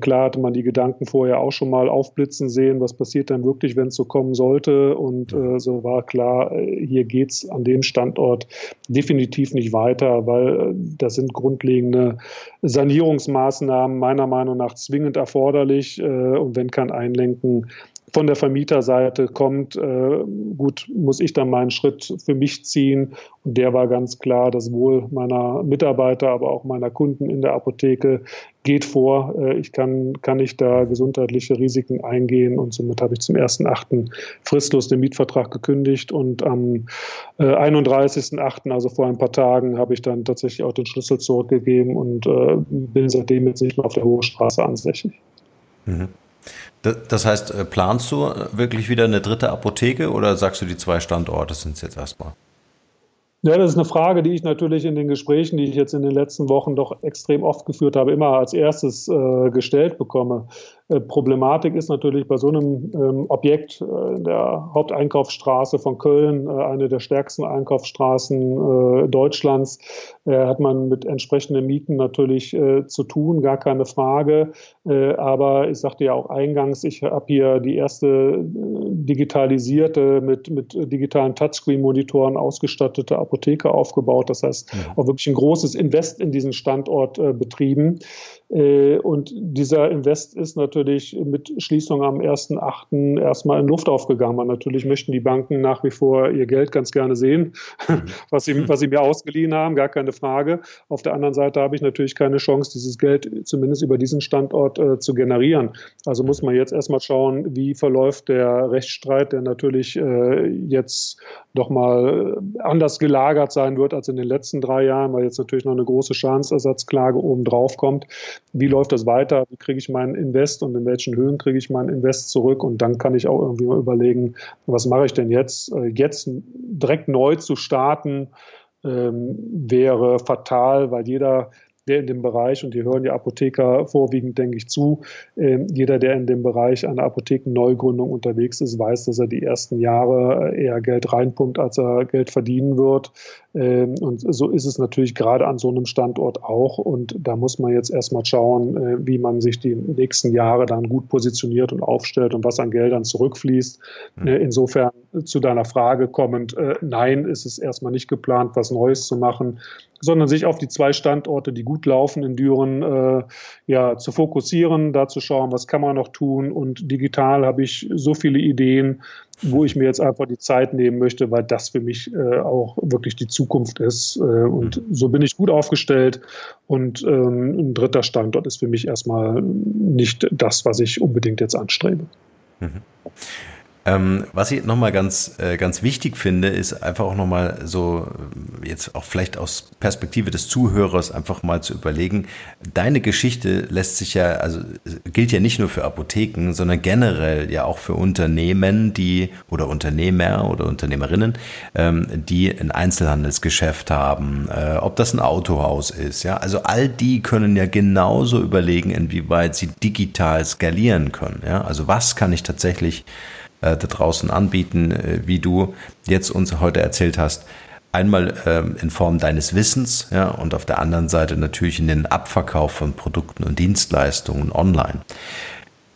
klar hatte man die Gedanken vorher auch schon mal aufblitzen sehen, was passiert dann wirklich, wenn es so kommen sollte. Und so war klar, hier geht es an dem Standort definitiv nicht weiter, weil das sind grundlegende Sanierungsmaßnahmen meiner Meinung nach zwingend erforderlich. Äh, und wenn kein Einlenken von der Vermieterseite kommt, äh, gut, muss ich dann meinen Schritt für mich ziehen. Und der war ganz klar, das Wohl meiner Mitarbeiter, aber auch meiner Kunden in der Apotheke geht vor. Äh, ich kann, kann nicht da gesundheitliche Risiken eingehen und somit habe ich zum 1.8. fristlos den Mietvertrag gekündigt und am äh, 31.8., also vor ein paar Tagen, habe ich dann tatsächlich auch den Schlüssel zurückgegeben und äh, bin seitdem jetzt nicht mehr auf der Hohe Straße ansässig. Mhm. Das heißt, äh, planst du wirklich wieder eine dritte Apotheke oder sagst du, die zwei Standorte sind es jetzt erstmal? Ja, das ist eine Frage, die ich natürlich in den Gesprächen, die ich jetzt in den letzten Wochen doch extrem oft geführt habe, immer als erstes äh, gestellt bekomme. Äh, Problematik ist natürlich bei so einem ähm, Objekt äh, in der Haupteinkaufsstraße von Köln, äh, eine der stärksten Einkaufsstraßen äh, Deutschlands, äh, hat man mit entsprechenden Mieten natürlich zu tun, gar keine Frage. aber ich sagte ja auch eingangs, ich habe hier die erste digitalisierte, mit, mit digitalen Touchscreen-Monitoren ausgestattete Apotheke aufgebaut. Das heißt, auch wirklich ein großes Invest in diesen Standort betrieben. Äh, und dieser Invest ist natürlich mit Schließung am 1.8. erstmal in Luft aufgegangen. natürlich möchten die Banken nach wie vor ihr Geld ganz gerne sehen, was sie, was sie mir ausgeliehen haben, gar keine Frage. Auf der anderen Seite habe ich natürlich keine Chance, dieses Geld zumindest über diesen Standort äh, zu generieren. Also muss man jetzt erstmal schauen, wie verläuft der Rechtsstreit, der natürlich äh, jetzt doch mal anders gelagert sein wird als in den letzten drei Jahren, weil jetzt natürlich noch eine große Schadensersatzklage oben drauf kommt wie läuft das weiter, wie kriege ich meinen Invest und in welchen Höhen kriege ich meinen Invest zurück und dann kann ich auch irgendwie mal überlegen, was mache ich denn jetzt? Äh, jetzt direkt neu zu starten ähm, wäre fatal, weil jeder der in dem Bereich, und die hören die Apotheker vorwiegend, denke ich, zu, äh, jeder, der in dem Bereich einer Apothekenneugründung unterwegs ist, weiß, dass er die ersten Jahre eher Geld reinpumpt, als er Geld verdienen wird. Ähm, und so ist es natürlich gerade an so einem Standort auch. Und da muss man jetzt erstmal schauen, äh, wie man sich die nächsten Jahre dann gut positioniert und aufstellt und was an Geldern zurückfließt. Mhm. Insofern zu deiner Frage kommend, äh, nein, ist es erstmal nicht geplant, was Neues zu machen sondern sich auf die zwei Standorte, die gut laufen in Düren, äh, ja, zu fokussieren, da zu schauen, was kann man noch tun. Und digital habe ich so viele Ideen, wo ich mir jetzt einfach die Zeit nehmen möchte, weil das für mich äh, auch wirklich die Zukunft ist. Äh, und so bin ich gut aufgestellt. Und ähm, ein dritter Standort ist für mich erstmal nicht das, was ich unbedingt jetzt anstrebe. Mhm. Ähm, was ich nochmal ganz, äh, ganz wichtig finde, ist einfach auch nochmal so, äh, jetzt auch vielleicht aus Perspektive des Zuhörers einfach mal zu überlegen, deine Geschichte lässt sich ja, also gilt ja nicht nur für Apotheken, sondern generell ja auch für Unternehmen, die oder Unternehmer oder Unternehmerinnen, ähm, die ein Einzelhandelsgeschäft haben, äh, ob das ein Autohaus ist, ja, also all die können ja genauso überlegen, inwieweit sie digital skalieren können, ja, also was kann ich tatsächlich äh, da draußen anbieten, äh, wie du jetzt uns heute erzählt hast. Einmal ähm, in Form deines Wissens ja, und auf der anderen Seite natürlich in den Abverkauf von Produkten und Dienstleistungen online.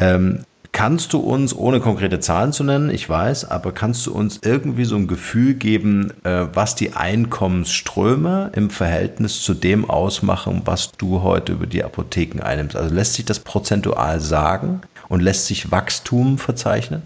Ähm, kannst du uns, ohne konkrete Zahlen zu nennen, ich weiß, aber kannst du uns irgendwie so ein Gefühl geben, äh, was die Einkommensströme im Verhältnis zu dem ausmachen, was du heute über die Apotheken einnimmst? Also lässt sich das prozentual sagen und lässt sich Wachstum verzeichnen?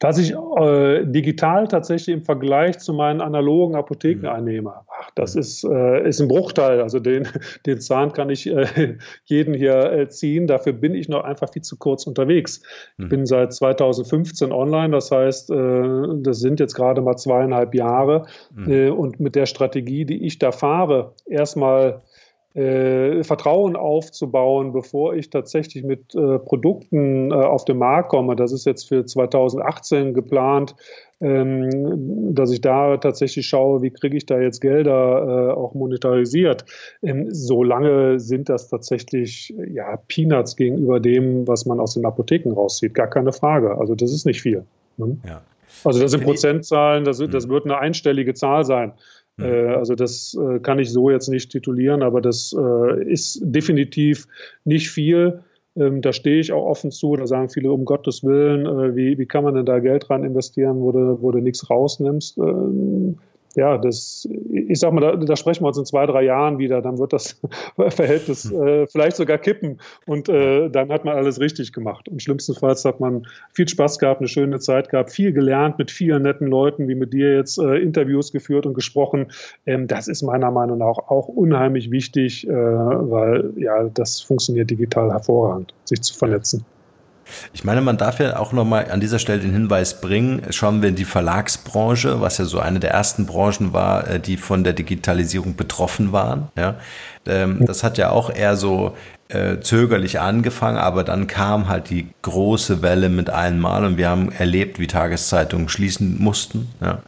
Dass ich äh, digital tatsächlich im Vergleich zu meinen analogen Apotheken mhm. einnehme. Ach, das mhm. ist, äh, ist ein Bruchteil. Also den, den Zahn kann ich äh, jeden hier äh, ziehen. Dafür bin ich noch einfach viel zu kurz unterwegs. Ich mhm. bin seit 2015 online, das heißt, äh, das sind jetzt gerade mal zweieinhalb Jahre. Äh, und mit der Strategie, die ich da fahre, erstmal äh, Vertrauen aufzubauen, bevor ich tatsächlich mit äh, Produkten äh, auf den Markt komme. Das ist jetzt für 2018 geplant, ähm, dass ich da tatsächlich schaue, wie kriege ich da jetzt Gelder äh, auch monetarisiert. Ähm, solange sind das tatsächlich ja, Peanuts gegenüber dem, was man aus den Apotheken rauszieht. Gar keine Frage. Also das ist nicht viel. Ne? Ja. Also das sind Prozentzahlen, das, das hm. wird eine einstellige Zahl sein. Mhm. Also das äh, kann ich so jetzt nicht titulieren, aber das äh, ist definitiv nicht viel. Ähm, da stehe ich auch offen zu. Da sagen viele, um Gottes Willen, wie, wie kann man denn da Geld rein investieren, wo du, wo du nichts rausnimmst? Ähm, ja, das, ich sag mal, da, da, sprechen wir uns in zwei, drei Jahren wieder, dann wird das Verhältnis hm. äh, vielleicht sogar kippen und äh, dann hat man alles richtig gemacht. Und schlimmstenfalls hat man viel Spaß gehabt, eine schöne Zeit gehabt, viel gelernt mit vielen netten Leuten, wie mit dir jetzt äh, Interviews geführt und gesprochen. Ähm, das ist meiner Meinung nach auch unheimlich wichtig, äh, weil ja, das funktioniert digital hervorragend, sich zu vernetzen. Ich meine, man darf ja auch nochmal an dieser Stelle den Hinweis bringen, schauen wir in die Verlagsbranche, was ja so eine der ersten Branchen war, äh, die von der Digitalisierung betroffen waren. Ja, ähm, das hat ja auch eher so äh, zögerlich angefangen, aber dann kam halt die große Welle mit einmal und wir haben erlebt, wie Tageszeitungen schließen mussten. Ja.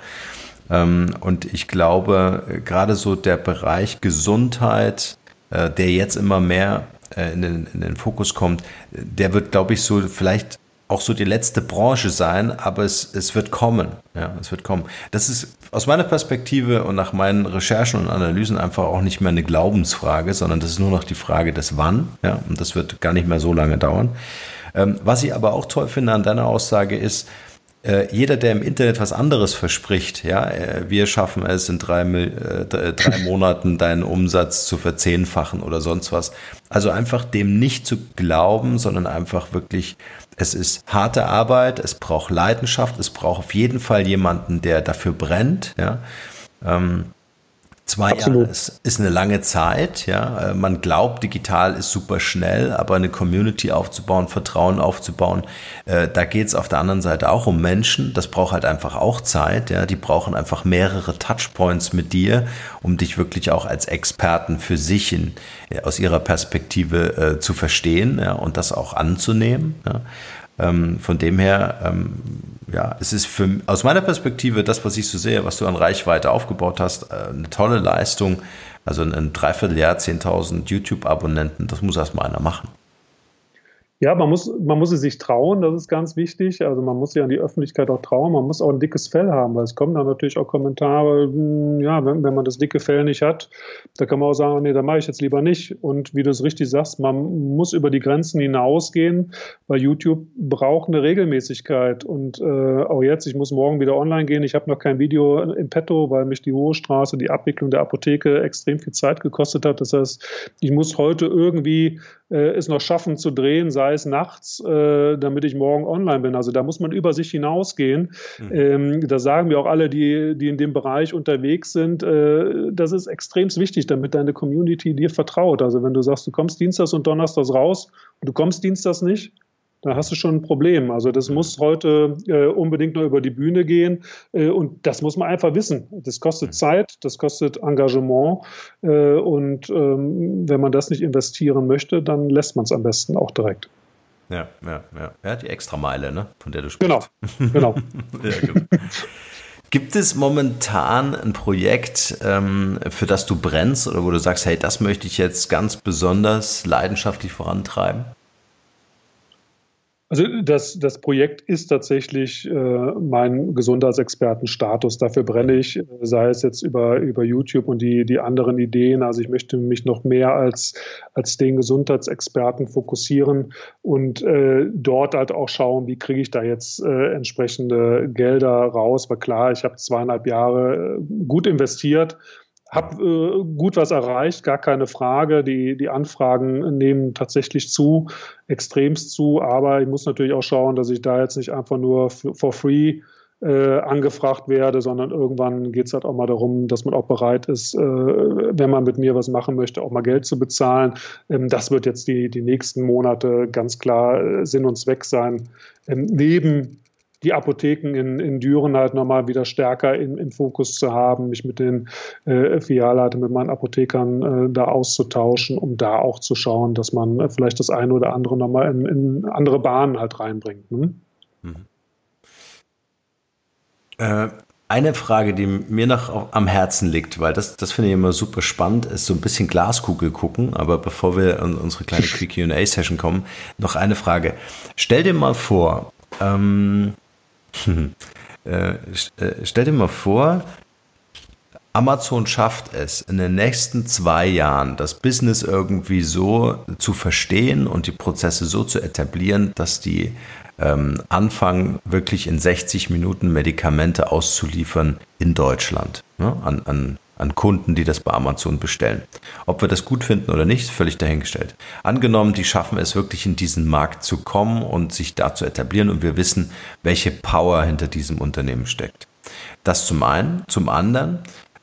Ähm, und ich glaube, gerade so der Bereich Gesundheit, äh, der jetzt immer mehr äh, in, den, in den Fokus kommt, der wird, glaube ich, so vielleicht auch so die letzte Branche sein, aber es, es wird kommen. Ja, es wird kommen. Das ist aus meiner Perspektive und nach meinen Recherchen und Analysen einfach auch nicht mehr eine Glaubensfrage, sondern das ist nur noch die Frage des Wann. Ja, und das wird gar nicht mehr so lange dauern. Ähm, was ich aber auch toll finde an deiner Aussage ist, äh, jeder, der im Internet was anderes verspricht, ja, äh, wir schaffen es in drei, äh, drei Monaten deinen Umsatz zu verzehnfachen oder sonst was. Also einfach dem nicht zu glauben, sondern einfach wirklich, es ist harte Arbeit, es braucht Leidenschaft, es braucht auf jeden Fall jemanden, der dafür brennt, ja. Ähm, Zwei Absolut. Jahre ist, ist eine lange Zeit, ja. Äh, man glaubt, digital ist super schnell, aber eine Community aufzubauen, Vertrauen aufzubauen, äh, da geht es auf der anderen Seite auch um Menschen. Das braucht halt einfach auch Zeit, ja. Die brauchen einfach mehrere Touchpoints mit dir, um dich wirklich auch als Experten für sich in, äh, aus ihrer Perspektive äh, zu verstehen ja, und das auch anzunehmen. Ja. Ähm, von dem her, ähm, ja, es ist für, aus meiner Perspektive das, was ich so sehe, was du an Reichweite aufgebaut hast, äh, eine tolle Leistung. Also ein Dreivierteljahr, 10.000 YouTube-Abonnenten, das muss erstmal einer machen. Ja, man muss, man muss es sich trauen, das ist ganz wichtig. Also man muss sich an die Öffentlichkeit auch trauen. Man muss auch ein dickes Fell haben, weil es kommen dann natürlich auch Kommentare, hm, ja, wenn, wenn man das dicke Fell nicht hat, da kann man auch sagen, nee, da mache ich jetzt lieber nicht. Und wie du es richtig sagst, man muss über die Grenzen hinausgehen, weil YouTube braucht eine Regelmäßigkeit. Und äh, auch jetzt, ich muss morgen wieder online gehen. Ich habe noch kein Video im Petto, weil mich die Hohe Straße, die Abwicklung der Apotheke extrem viel Zeit gekostet hat. Das heißt, ich muss heute irgendwie es noch schaffen zu drehen, sei es nachts, äh, damit ich morgen online bin. Also da muss man über sich hinausgehen. Mhm. Da sagen wir auch alle, die, die in dem Bereich unterwegs sind, äh, das ist extrem wichtig, damit deine Community dir vertraut. Also wenn du sagst, du kommst Dienstags und Donnerstags raus und du kommst Dienstags nicht, da hast du schon ein Problem. Also das muss heute äh, unbedingt noch über die Bühne gehen äh, und das muss man einfach wissen. Das kostet Zeit, das kostet Engagement äh, und ähm, wenn man das nicht investieren möchte, dann lässt man es am besten auch direkt. Ja, ja, ja. Ja, die Extrameile, ne, von der du sprichst. Genau, genau. ja, genau. Gibt es momentan ein Projekt, ähm, für das du brennst oder wo du sagst, hey, das möchte ich jetzt ganz besonders leidenschaftlich vorantreiben? Also das, das Projekt ist tatsächlich äh, mein Gesundheitsexpertenstatus. Dafür brenne ich, sei es jetzt über, über YouTube und die, die anderen Ideen. Also ich möchte mich noch mehr als, als den Gesundheitsexperten fokussieren und äh, dort halt auch schauen, wie kriege ich da jetzt äh, entsprechende Gelder raus. Weil klar, ich habe zweieinhalb Jahre äh, gut investiert habe äh, gut was erreicht, gar keine Frage. Die, die Anfragen nehmen tatsächlich zu, extremst zu, aber ich muss natürlich auch schauen, dass ich da jetzt nicht einfach nur for free äh, angefragt werde, sondern irgendwann geht es halt auch mal darum, dass man auch bereit ist, äh, wenn man mit mir was machen möchte, auch mal Geld zu bezahlen. Ähm, das wird jetzt die, die nächsten Monate ganz klar äh, Sinn und Zweck sein. Ähm, neben die Apotheken in, in Düren halt nochmal wieder stärker in, im Fokus zu haben, mich mit den äh, Filialleitern, mit meinen Apothekern äh, da auszutauschen, um da auch zu schauen, dass man äh, vielleicht das eine oder andere nochmal in, in andere Bahnen halt reinbringt. Ne? Mhm. Äh, eine Frage, die mir noch am Herzen liegt, weil das, das finde ich immer super spannend, ist so ein bisschen Glaskugel gucken. Aber bevor wir in unsere kleine QA-Session kommen, noch eine Frage. Stell dir mal vor, ähm, äh, äh, stell dir mal vor, Amazon schafft es in den nächsten zwei Jahren, das Business irgendwie so zu verstehen und die Prozesse so zu etablieren, dass die ähm, anfangen, wirklich in 60 Minuten Medikamente auszuliefern in Deutschland ne, an, an, an Kunden, die das bei Amazon bestellen. Ob wir das gut finden oder nicht, völlig dahingestellt. Angenommen, die schaffen es wirklich in diesen Markt zu kommen und sich da zu etablieren und wir wissen, welche Power hinter diesem Unternehmen steckt. Das zum einen. Zum anderen,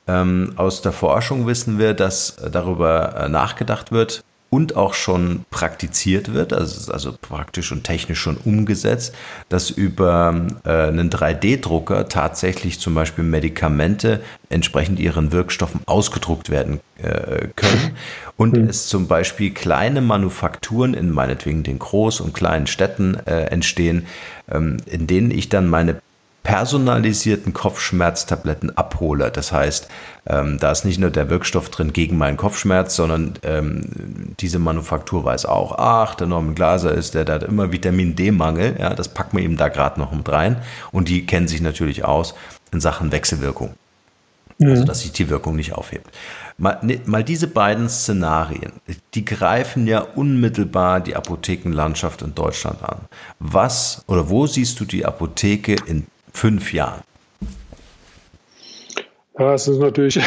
ähm, aus der Forschung wissen wir, dass darüber äh, nachgedacht wird, und auch schon praktiziert wird, also, also praktisch und technisch schon umgesetzt, dass über äh, einen 3D-Drucker tatsächlich zum Beispiel Medikamente entsprechend ihren Wirkstoffen ausgedruckt werden äh, können und mhm. es zum Beispiel kleine Manufakturen in meinetwegen den Groß- und kleinen Städten äh, entstehen, ähm, in denen ich dann meine personalisierten Kopfschmerztabletten abhole. Das heißt, ähm, da ist nicht nur der Wirkstoff drin gegen meinen Kopfschmerz, sondern ähm, diese Manufaktur weiß auch, ach, der Norman Glaser ist, der, der hat immer Vitamin D-Mangel, ja, das packen wir ihm da gerade noch mit rein. Und die kennen sich natürlich aus in Sachen Wechselwirkung. Mhm. Also, dass sich die Wirkung nicht aufhebt. Mal, ne, mal diese beiden Szenarien, die greifen ja unmittelbar die Apothekenlandschaft in Deutschland an. Was oder wo siehst du die Apotheke in fünf Jahren? Ja, es ist natürlich,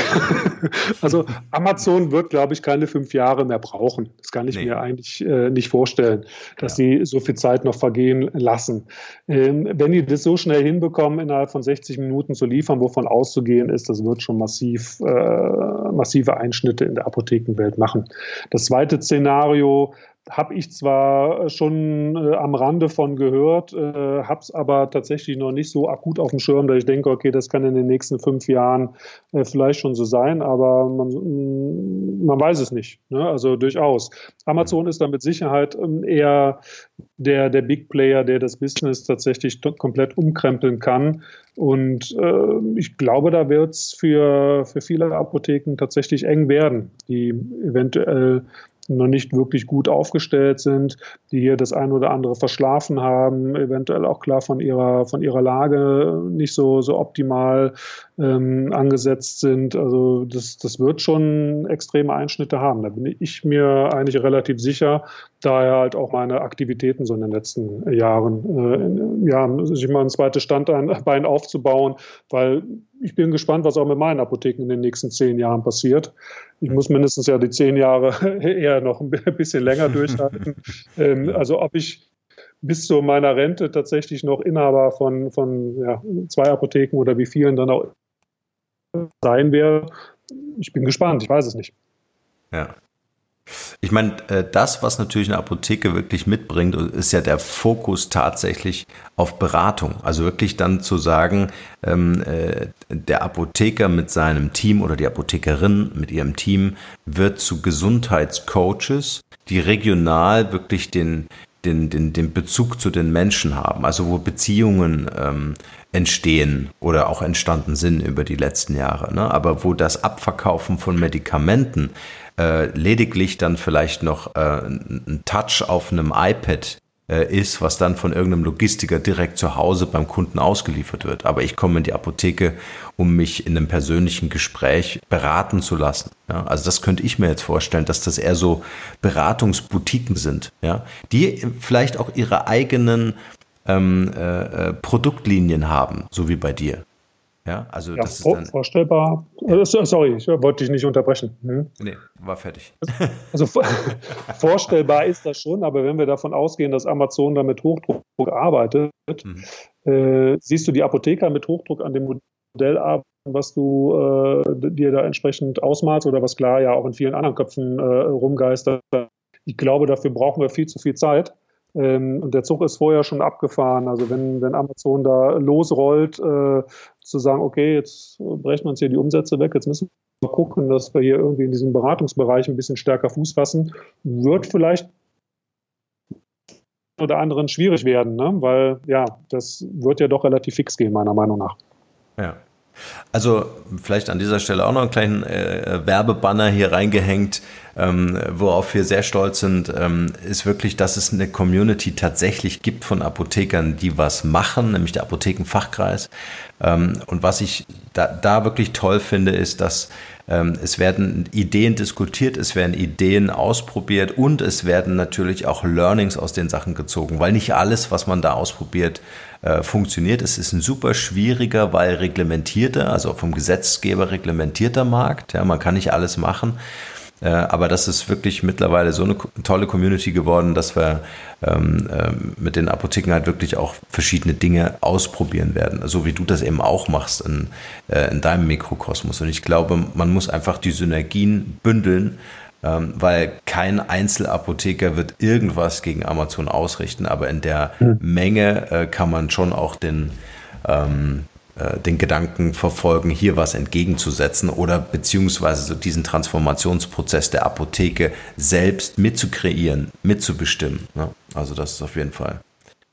also Amazon wird, glaube ich, keine fünf Jahre mehr brauchen. Das kann ich nee. mir eigentlich äh, nicht vorstellen, dass ja. sie so viel Zeit noch vergehen lassen. Ähm, wenn die das so schnell hinbekommen, innerhalb von 60 Minuten zu liefern, wovon auszugehen ist, das wird schon massiv, äh, massive Einschnitte in der Apothekenwelt machen. Das zweite Szenario, habe ich zwar schon äh, am Rande von gehört, äh, habe es aber tatsächlich noch nicht so akut auf dem Schirm, dass ich denke, okay, das kann in den nächsten fünf Jahren äh, vielleicht schon so sein, aber man, mm, man weiß es nicht. Ne? Also durchaus. Amazon ist da mit Sicherheit ähm, eher der, der Big Player, der das Business tatsächlich komplett umkrempeln kann. Und äh, ich glaube, da wird es für, für viele Apotheken tatsächlich eng werden, die eventuell noch nicht wirklich gut aufgestellt sind, die hier das ein oder andere verschlafen haben, eventuell auch klar von ihrer, von ihrer Lage nicht so, so optimal ähm, angesetzt sind. Also das, das wird schon extreme Einschnitte haben. Da bin ich mir eigentlich relativ sicher, daher halt auch meine Aktivitäten so in den letzten Jahren, äh, ja, sich mal ein zweites Standbein aufzubauen, weil ich bin gespannt, was auch mit meinen Apotheken in den nächsten zehn Jahren passiert. Ich muss mindestens ja die zehn Jahre eher noch ein bisschen länger durchhalten. ähm, also ob ich bis zu meiner Rente tatsächlich noch Inhaber von, von ja, zwei Apotheken oder wie vielen dann auch sein werde. Ich bin gespannt, ich weiß es nicht. Ja. Ich meine, äh, das, was natürlich eine Apotheke wirklich mitbringt, ist ja der Fokus tatsächlich auf Beratung. Also wirklich dann zu sagen, ähm, äh, der Apotheker mit seinem Team oder die Apothekerin mit ihrem Team wird zu Gesundheitscoaches, die regional wirklich den, den, den, den Bezug zu den Menschen haben, also wo Beziehungen ähm, entstehen oder auch entstanden sind über die letzten Jahre. Ne? Aber wo das Abverkaufen von Medikamenten äh, lediglich dann vielleicht noch äh, ein Touch auf einem iPad äh, ist, was dann von irgendeinem Logistiker direkt zu Hause beim Kunden ausgeliefert wird. Aber ich komme in die Apotheke, um mich in einem persönlichen Gespräch beraten zu lassen. Ja, also das könnte ich mir jetzt vorstellen, dass das eher so Beratungsboutiquen sind, ja, die vielleicht auch ihre eigenen ähm, äh, äh Produktlinien haben, so wie bei dir. Ja, also ja, das ist dann, vorstellbar. Ja. Äh, sorry, ich wollte dich nicht unterbrechen. Hm? Nee, war fertig. Also vorstellbar ist das schon, aber wenn wir davon ausgehen, dass Amazon da mit Hochdruck arbeitet, mhm. äh, siehst du die Apotheker mit Hochdruck an dem Modell arbeiten, was du äh, dir da entsprechend ausmalst oder was klar ja auch in vielen anderen Köpfen äh, rumgeistert. Ich glaube, dafür brauchen wir viel zu viel Zeit Ähm, und der Zug ist vorher schon abgefahren. Also wenn, wenn Amazon da losrollt, äh, zu sagen, okay, jetzt brechen wir uns hier die Umsätze weg, jetzt müssen wir gucken, dass wir hier irgendwie in diesem Beratungsbereich ein bisschen stärker Fuß fassen, wird vielleicht oder anderen schwierig werden, ne? weil ja, das wird ja doch relativ fix gehen, meiner Meinung nach. Ja. Also vielleicht an dieser Stelle auch noch einen kleinen äh, Werbebanner hier reingehängt, ähm, worauf wir sehr stolz sind, ähm, ist wirklich, dass es eine Community tatsächlich gibt von Apothekern, die was machen, nämlich der Apothekenfachkreis. Ähm, und was ich da, da wirklich toll finde, ist, dass ähm, es werden Ideen diskutiert, es werden Ideen ausprobiert und es werden natürlich auch Learnings aus den Sachen gezogen, weil nicht alles, was man da ausprobiert, äh, funktioniert. Es ist ein super schwieriger, weil reglementierter, also vom Gesetzgeber reglementierter Markt. Ja, man kann nicht alles machen. Äh, aber das ist wirklich mittlerweile so eine tolle Community geworden, dass wir ähm, ähm, mit den Apotheken halt wirklich auch verschiedene Dinge ausprobieren werden. So wie du das eben auch machst in, äh, in deinem Mikrokosmos. Und ich glaube, man muss einfach die Synergien bündeln, ähm, weil kein Einzelapotheker wird irgendwas gegen Amazon ausrichten, aber in der mhm. Menge äh, kann man schon auch den, ähm, äh, den Gedanken verfolgen, hier was entgegenzusetzen oder beziehungsweise so diesen Transformationsprozess der Apotheke selbst mitzukreieren, mitzubestimmen. Ne? Also das ist auf jeden Fall.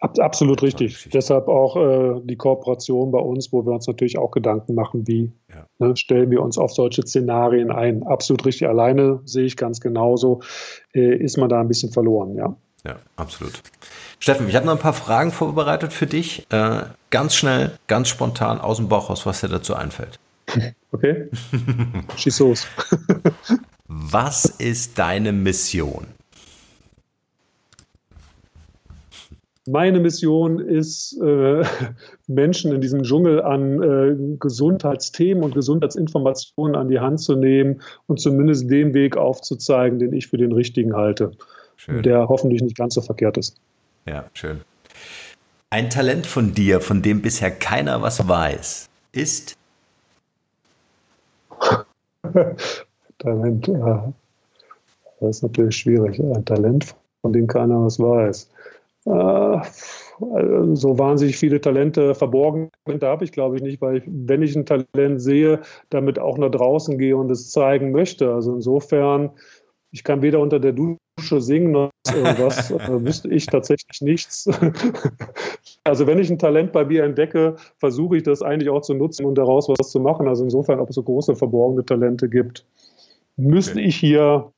Absolut richtig. Deshalb auch äh, die Kooperation bei uns, wo wir uns natürlich auch Gedanken machen, wie ja. ne, stellen wir uns auf solche Szenarien ein. Absolut richtig. Alleine sehe ich ganz genauso. Äh, ist man da ein bisschen verloren, ja. Ja, absolut. Steffen, ich habe noch ein paar Fragen vorbereitet für dich. Äh, ganz schnell, ganz spontan aus dem Bauch raus, was dir dazu einfällt. Okay. Schieß los. was ist deine Mission? Meine Mission ist, äh, Menschen in diesem Dschungel an äh, Gesundheitsthemen und Gesundheitsinformationen an die Hand zu nehmen und zumindest den Weg aufzuzeigen, den ich für den richtigen halte. Schön. Der hoffentlich nicht ganz so verkehrt ist. Ja, schön. Ein Talent von dir, von dem bisher keiner was weiß, ist? Talent, ja. Das ist natürlich schwierig. Ein Talent, von dem keiner was weiß. Äh, so wahnsinnig viele Talente verborgen da habe ich, glaube ich, nicht, weil ich, wenn ich ein Talent sehe, damit auch nach draußen gehe und es zeigen möchte. Also insofern, ich kann weder unter der Dusche singen noch irgendwas, äh, wüsste ich tatsächlich nichts. also wenn ich ein Talent bei mir entdecke, versuche ich das eigentlich auch zu nutzen und daraus was zu machen. Also insofern, ob es so große verborgene Talente gibt, müsste okay. ich hier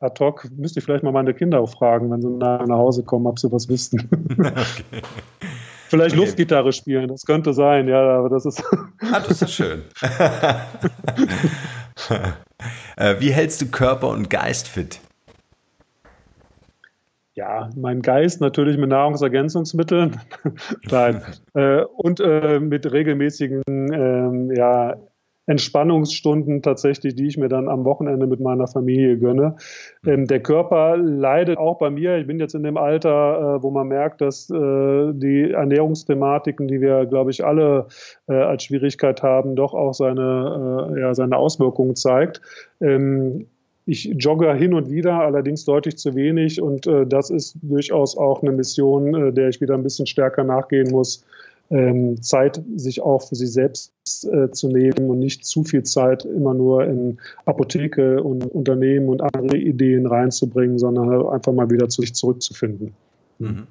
ad hoc müsste ich vielleicht mal meine Kinder auch fragen, wenn sie nach Hause kommen, ob sie was wüssten. Okay. vielleicht okay. Luftgitarre spielen, das könnte sein, ja, aber das ist. ah, das ist schön. Äh, wie hältst du Körper und Geist fit? Ja, mein Geist natürlich mit Nahrungsergänzungsmitteln. Nein. äh, und äh, mit regelmäßigen ähm, ja, Entspannungsstunden tatsächlich, die ich mir dann am Wochenende mit meiner Familie gönne. Ähm, der Körper leidet auch bei mir. Ich bin jetzt in dem Alter, äh, wo man merkt, dass äh, die Ernährungsthematiken, die wir, glaube ich, alle äh, als Schwierigkeit haben, doch auch seine, äh, ja, seine Auswirkungen zeigt. Ähm, ich jogge hin und wieder, allerdings deutlich zu wenig und äh, das ist durchaus auch eine Mission, äh, der ich wieder ein bisschen stärker nachgehen muss, ähm, Zeit sich auch für sich selbst äh, zu nehmen und nicht zu viel Zeit immer nur in Apotheke und Unternehmen und andere Ideen reinzubringen, sondern halt einfach mal wieder zu sich zurückzufinden. Mhm.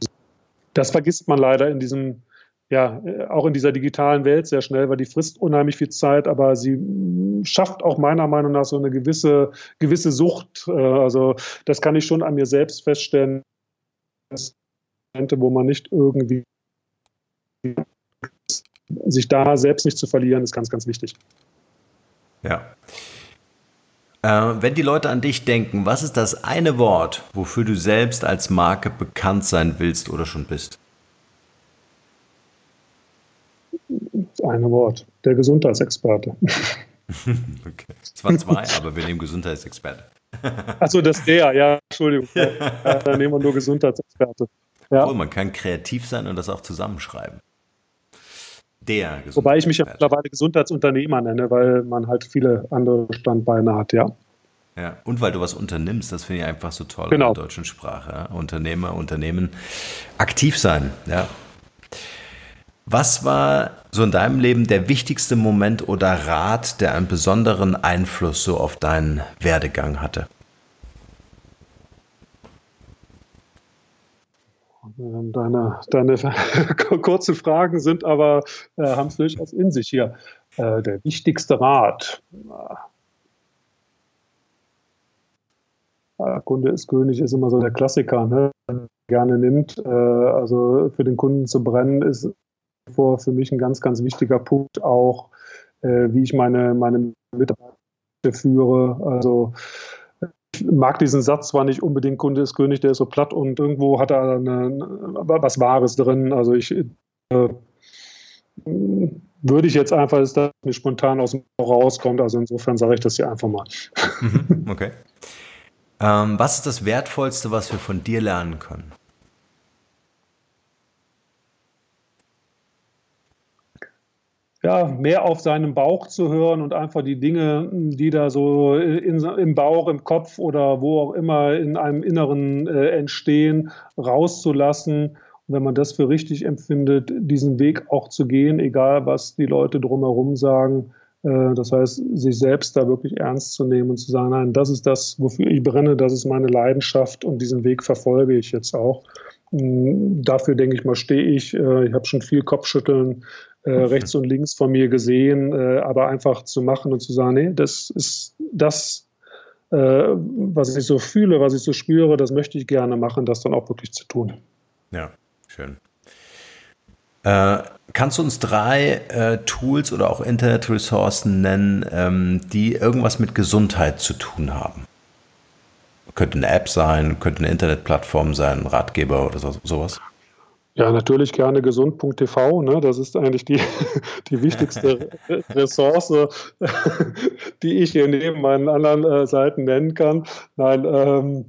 Das vergisst man leider in diesem, ja, äh, auch in dieser digitalen Welt sehr schnell, weil die frisst unheimlich viel Zeit, aber sie mm, schafft auch meiner Meinung nach so eine gewisse, gewisse Sucht. Äh, also das kann ich schon an mir selbst feststellen, wo man nicht irgendwie sich da selbst nicht zu verlieren, ist ganz, ganz wichtig. Ja. Äh, wenn die Leute an dich denken, was ist das eine Wort, wofür du selbst als Marke bekannt sein willst oder schon bist? Das eine Wort, der Gesundheitsexperte. okay. Es waren zwei, aber wir nehmen Gesundheitsexperte. Achso, das der, ja, Entschuldigung. Ja, dann nehmen wir nur Gesundheitsexperte. Ja. Obwohl, man kann kreativ sein und das auch zusammenschreiben. Der Wobei ich mich ja mittlerweile Gesundheitsunternehmer nenne, weil man halt viele andere Standbeine hat, ja. Ja, und weil du was unternimmst, das finde ich einfach so toll genau. in der deutschen Sprache. Unternehmer, Unternehmen, aktiv sein. Ja. Was war so in deinem Leben der wichtigste Moment oder Rat, der einen besonderen Einfluss so auf deinen Werdegang hatte? Deine, deine kurzen Fragen sind aber, äh, haben es durchaus in sich hier. Äh, der wichtigste Rat. Äh, Kunde ist König ist immer so der Klassiker, ne? gerne nimmt. Äh, also für den Kunden zu brennen ist vor für mich ein ganz, ganz wichtiger Punkt auch, äh, wie ich meine, meine Mitarbeiter führe. Also ich mag diesen Satz zwar nicht unbedingt, Kunde ist König, der ist so platt und irgendwo hat er eine, was Wahres drin. Also ich äh, würde ich jetzt einfach, dass das mir spontan aus dem rauskommt. Also insofern sage ich das hier einfach mal. Mhm, okay. Ähm, was ist das Wertvollste, was wir von dir lernen können? Ja, mehr auf seinen Bauch zu hören und einfach die Dinge, die da so in, im Bauch, im Kopf oder wo auch immer in einem Inneren äh, entstehen, rauszulassen. Und wenn man das für richtig empfindet, diesen Weg auch zu gehen, egal was die Leute drumherum sagen. Äh, das heißt, sich selbst da wirklich ernst zu nehmen und zu sagen, nein, das ist das, wofür ich brenne, das ist meine Leidenschaft und diesen Weg verfolge ich jetzt auch. Mm, dafür denke ich mal, stehe ich. Äh, ich habe schon viel Kopfschütteln äh, rechts und links von mir gesehen, äh, aber einfach zu machen und zu sagen, nee, das ist das, äh, was ich so fühle, was ich so spüre, das möchte ich gerne machen, das dann auch wirklich zu tun. Ja, schön. Äh, kannst du uns drei äh, Tools oder auch Internetressourcen nennen, ähm, die irgendwas mit Gesundheit zu tun haben? Könnte eine App sein, könnte eine Internetplattform sein, ein Ratgeber oder so, sowas? Ja, natürlich gerne gesund.tv. Ne? Das ist eigentlich die, die wichtigste Ressource, die ich hier neben meinen anderen äh, Seiten nennen kann. Nein, ähm,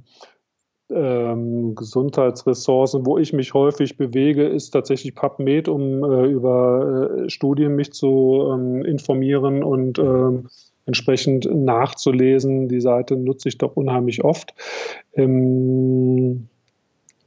ähm, Gesundheitsressourcen, wo ich mich häufig bewege, ist tatsächlich PubMed, um äh, über äh, Studien mich zu ähm, informieren und ähm, entsprechend nachzulesen. Die Seite nutze ich doch unheimlich oft. Ähm,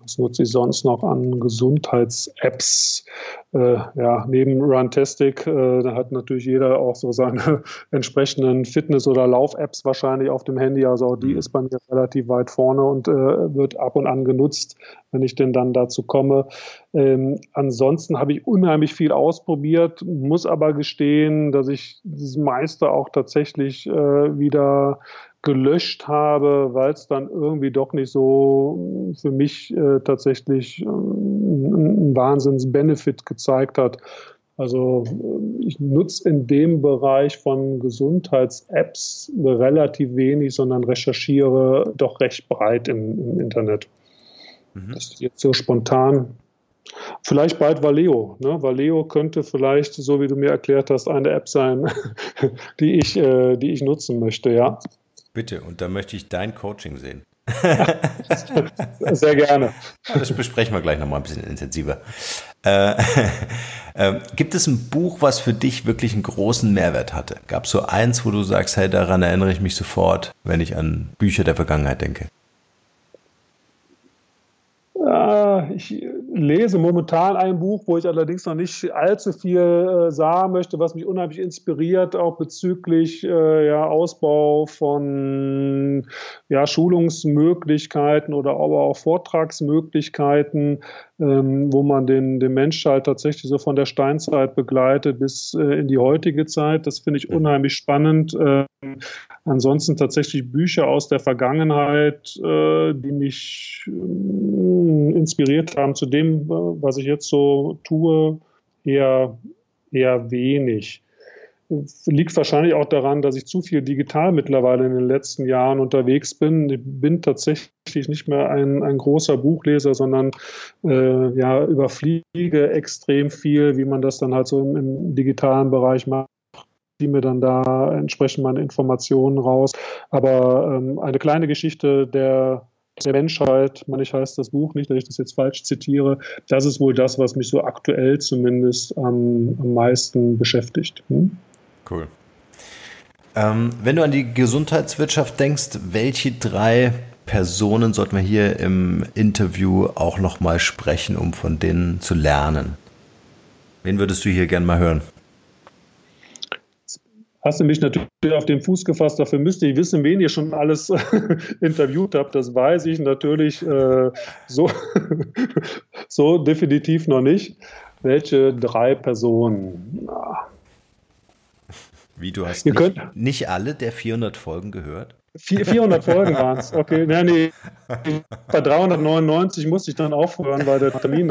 was nutze ich sonst noch an Gesundheits-Apps? Äh, ja, neben Runtastic, äh, da hat natürlich jeder auch so seine entsprechenden Fitness- oder Lauf-Apps wahrscheinlich auf dem Handy. Also auch die mhm. ist bei mir relativ weit vorne und äh, wird ab und an genutzt, wenn ich denn dann dazu komme. Ähm, ansonsten habe ich unheimlich viel ausprobiert, muss aber gestehen, dass ich das meiste auch tatsächlich äh, wieder gelöscht habe, weil es dann irgendwie doch nicht so für mich äh, tatsächlich äh, einen Wahnsinns-Benefit gezeigt hat. Also äh, ich nutze in dem Bereich von Gesundheits-Apps relativ wenig, sondern recherchiere doch recht breit im, im Internet. Mhm. Das ist jetzt so spontan. Vielleicht bald Valeo. Ne? Valeo könnte vielleicht, so wie du mir erklärt hast, eine App sein, die ich, äh, die ich nutzen möchte, ja. Bitte, und da möchte ich dein Coaching sehen. Sehr gerne. Das besprechen wir gleich nochmal ein bisschen intensiver. Äh, äh, gibt es ein Buch, was für dich wirklich einen großen Mehrwert hatte? Gab es so eins, wo du sagst, hey, daran erinnere ich mich sofort, wenn ich an Bücher der Vergangenheit denke? ich lese momentan ein Buch, wo ich allerdings noch nicht allzu viel äh, sagen möchte, was mich unheimlich inspiriert, auch bezüglich äh, ja, Ausbau von ja, Schulungsmöglichkeiten oder aber auch Vortragsmöglichkeiten, ähm, wo man den, den Mensch halt tatsächlich so von der Steinzeit begleitet bis äh, in die heutige Zeit. Das finde ich mhm. unheimlich spannend. Ähm, ansonsten tatsächlich Bücher aus der Vergangenheit, äh, die mich inspiriert haben zu dem, was ich jetzt so tue, eher, eher wenig liegt wahrscheinlich auch daran, dass ich zu viel digital mittlerweile in den letzten Jahren unterwegs bin. Ich bin tatsächlich nicht mehr ein, ein großer Buchleser, sondern äh, ja, überfliege extrem viel, wie man das dann halt so im, im digitalen Bereich macht ziehe mir dann da entsprechend meine Informationen raus. Aber ähm, eine kleine Geschichte der, der Menschheit, man ich heißt das Buch nicht, dass ich das jetzt falsch zitiere, das ist wohl das, was mich so aktuell zumindest am, am meisten beschäftigt. Hm? Cool. Ähm, wenn du an die Gesundheitswirtschaft denkst, welche drei Personen sollten wir hier im Interview auch nochmal sprechen, um von denen zu lernen? Wen würdest du hier gerne mal hören? Hast du mich natürlich auf den Fuß gefasst, dafür müsste ich wissen, wen ihr schon alles interviewt habt. Das weiß ich natürlich äh, so, so definitiv noch nicht. Welche drei Personen? Na. Wie, du hast nicht, könnt, nicht alle der 400 Folgen gehört? 400 Folgen waren es. Okay, nee, nee. Bei 399 musste ich dann aufhören, weil der Termin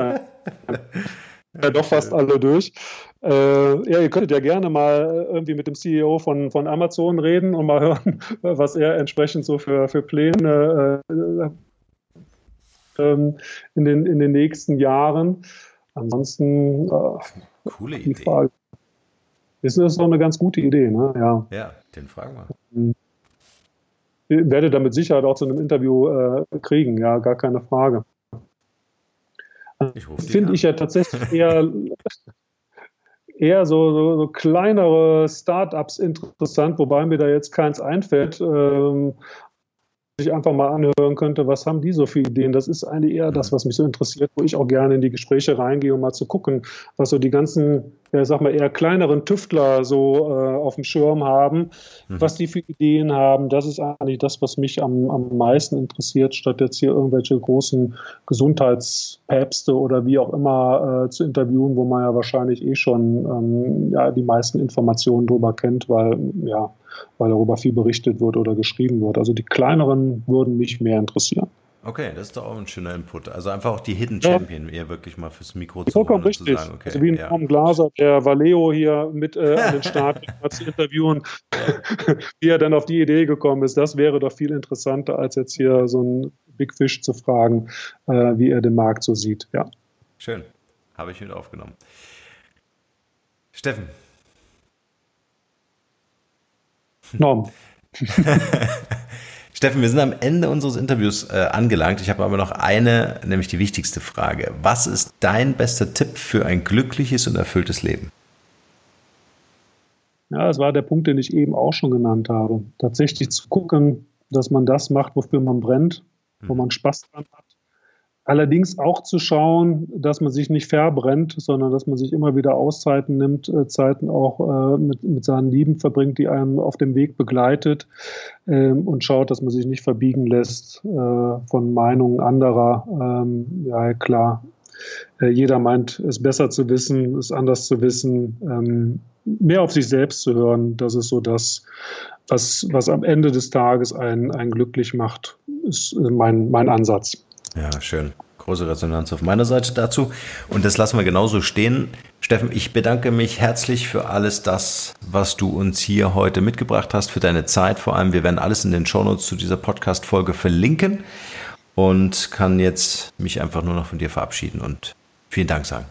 ja doch fast alle durch. Äh, ja, ihr könntet ja gerne mal irgendwie mit dem CEO von, von Amazon reden und mal hören, was er entsprechend so für, für Pläne äh, ähm, in, den, in den nächsten Jahren. Ansonsten äh, Coole Idee. Frage. Ist das doch eine ganz gute Idee, ne? Ja, ja den fragen wir. Mhm. Ich werde damit Sicherheit auch zu einem Interview äh, kriegen, ja, gar keine Frage. Finde ich ja tatsächlich eher, eher so, so, so kleinere Startups interessant, wobei mir da jetzt keins einfällt. Ähm, ich einfach mal anhören könnte, was haben die so für Ideen. Das ist eigentlich eher das, was mich so interessiert, wo ich auch gerne in die Gespräche reingehe, um mal zu gucken, was so die ganzen, ja, sag mal, eher kleineren Tüftler so äh, auf dem Schirm haben, mhm. was die für Ideen haben. Das ist eigentlich das, was mich am, am meisten interessiert, statt jetzt hier irgendwelche großen Gesundheitspäpste oder wie auch immer äh, zu interviewen, wo man ja wahrscheinlich eh schon ähm, ja, die meisten Informationen drüber kennt, weil ja, weil darüber viel berichtet wird oder geschrieben wird. Also die kleineren würden mich mehr interessieren. Okay, das ist doch auch ein schöner Input. Also einfach auch die Hidden Champion ja. eher wirklich mal fürs Mikro zu Vollkommen richtig. Zu sagen, okay, also wie ein ja. Tom Glaser, der Valeo hier mit äh, an den Start zu interviewen, wie er dann auf die Idee gekommen ist. Das wäre doch viel interessanter, als jetzt hier so ein Big Fish zu fragen, äh, wie er den Markt so sieht. Ja. Schön. Habe ich mit aufgenommen. Steffen, Norm. Steffen, wir sind am Ende unseres Interviews äh, angelangt. Ich habe aber noch eine, nämlich die wichtigste Frage. Was ist dein bester Tipp für ein glückliches und erfülltes Leben? Ja, das war der Punkt, den ich eben auch schon genannt habe. Tatsächlich zu gucken, dass man das macht, wofür man brennt, wo hm. man Spaß dran hat Allerdings auch zu schauen, dass man sich nicht verbrennt, sondern dass man sich immer wieder Auszeiten nimmt, äh, Zeiten auch äh, mit, mit seinen Lieben verbringt, die einem auf dem Weg begleitet ähm, und schaut, dass man sich nicht verbiegen lässt äh, von Meinungen anderer. Ähm, ja, klar, äh, jeder meint, es besser zu wissen, es anders zu wissen, ähm, mehr auf sich selbst zu hören. Das ist so das, was, was am Ende des Tages einen, einen glücklich macht, ist mein, mein Ansatz. Ja, schön. Große Resonanz auf meiner Seite dazu. Und das lassen wir genauso stehen. Steffen, ich bedanke mich herzlich für alles das, was du uns hier heute mitgebracht hast, für deine Zeit. Vor allem, wir werden alles in den Shownotes zu dieser Podcast-Folge verlinken und kann jetzt mich einfach nur noch von dir verabschieden und vielen Dank sagen.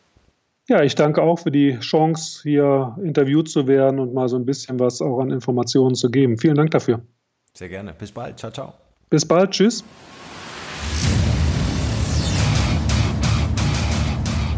Ja, ich danke auch für die Chance, hier interviewt zu werden und mal so ein bisschen was auch an Informationen zu geben. Vielen Dank dafür. Sehr gerne. Bis bald. Ciao, ciao. Bis bald. Tschüss.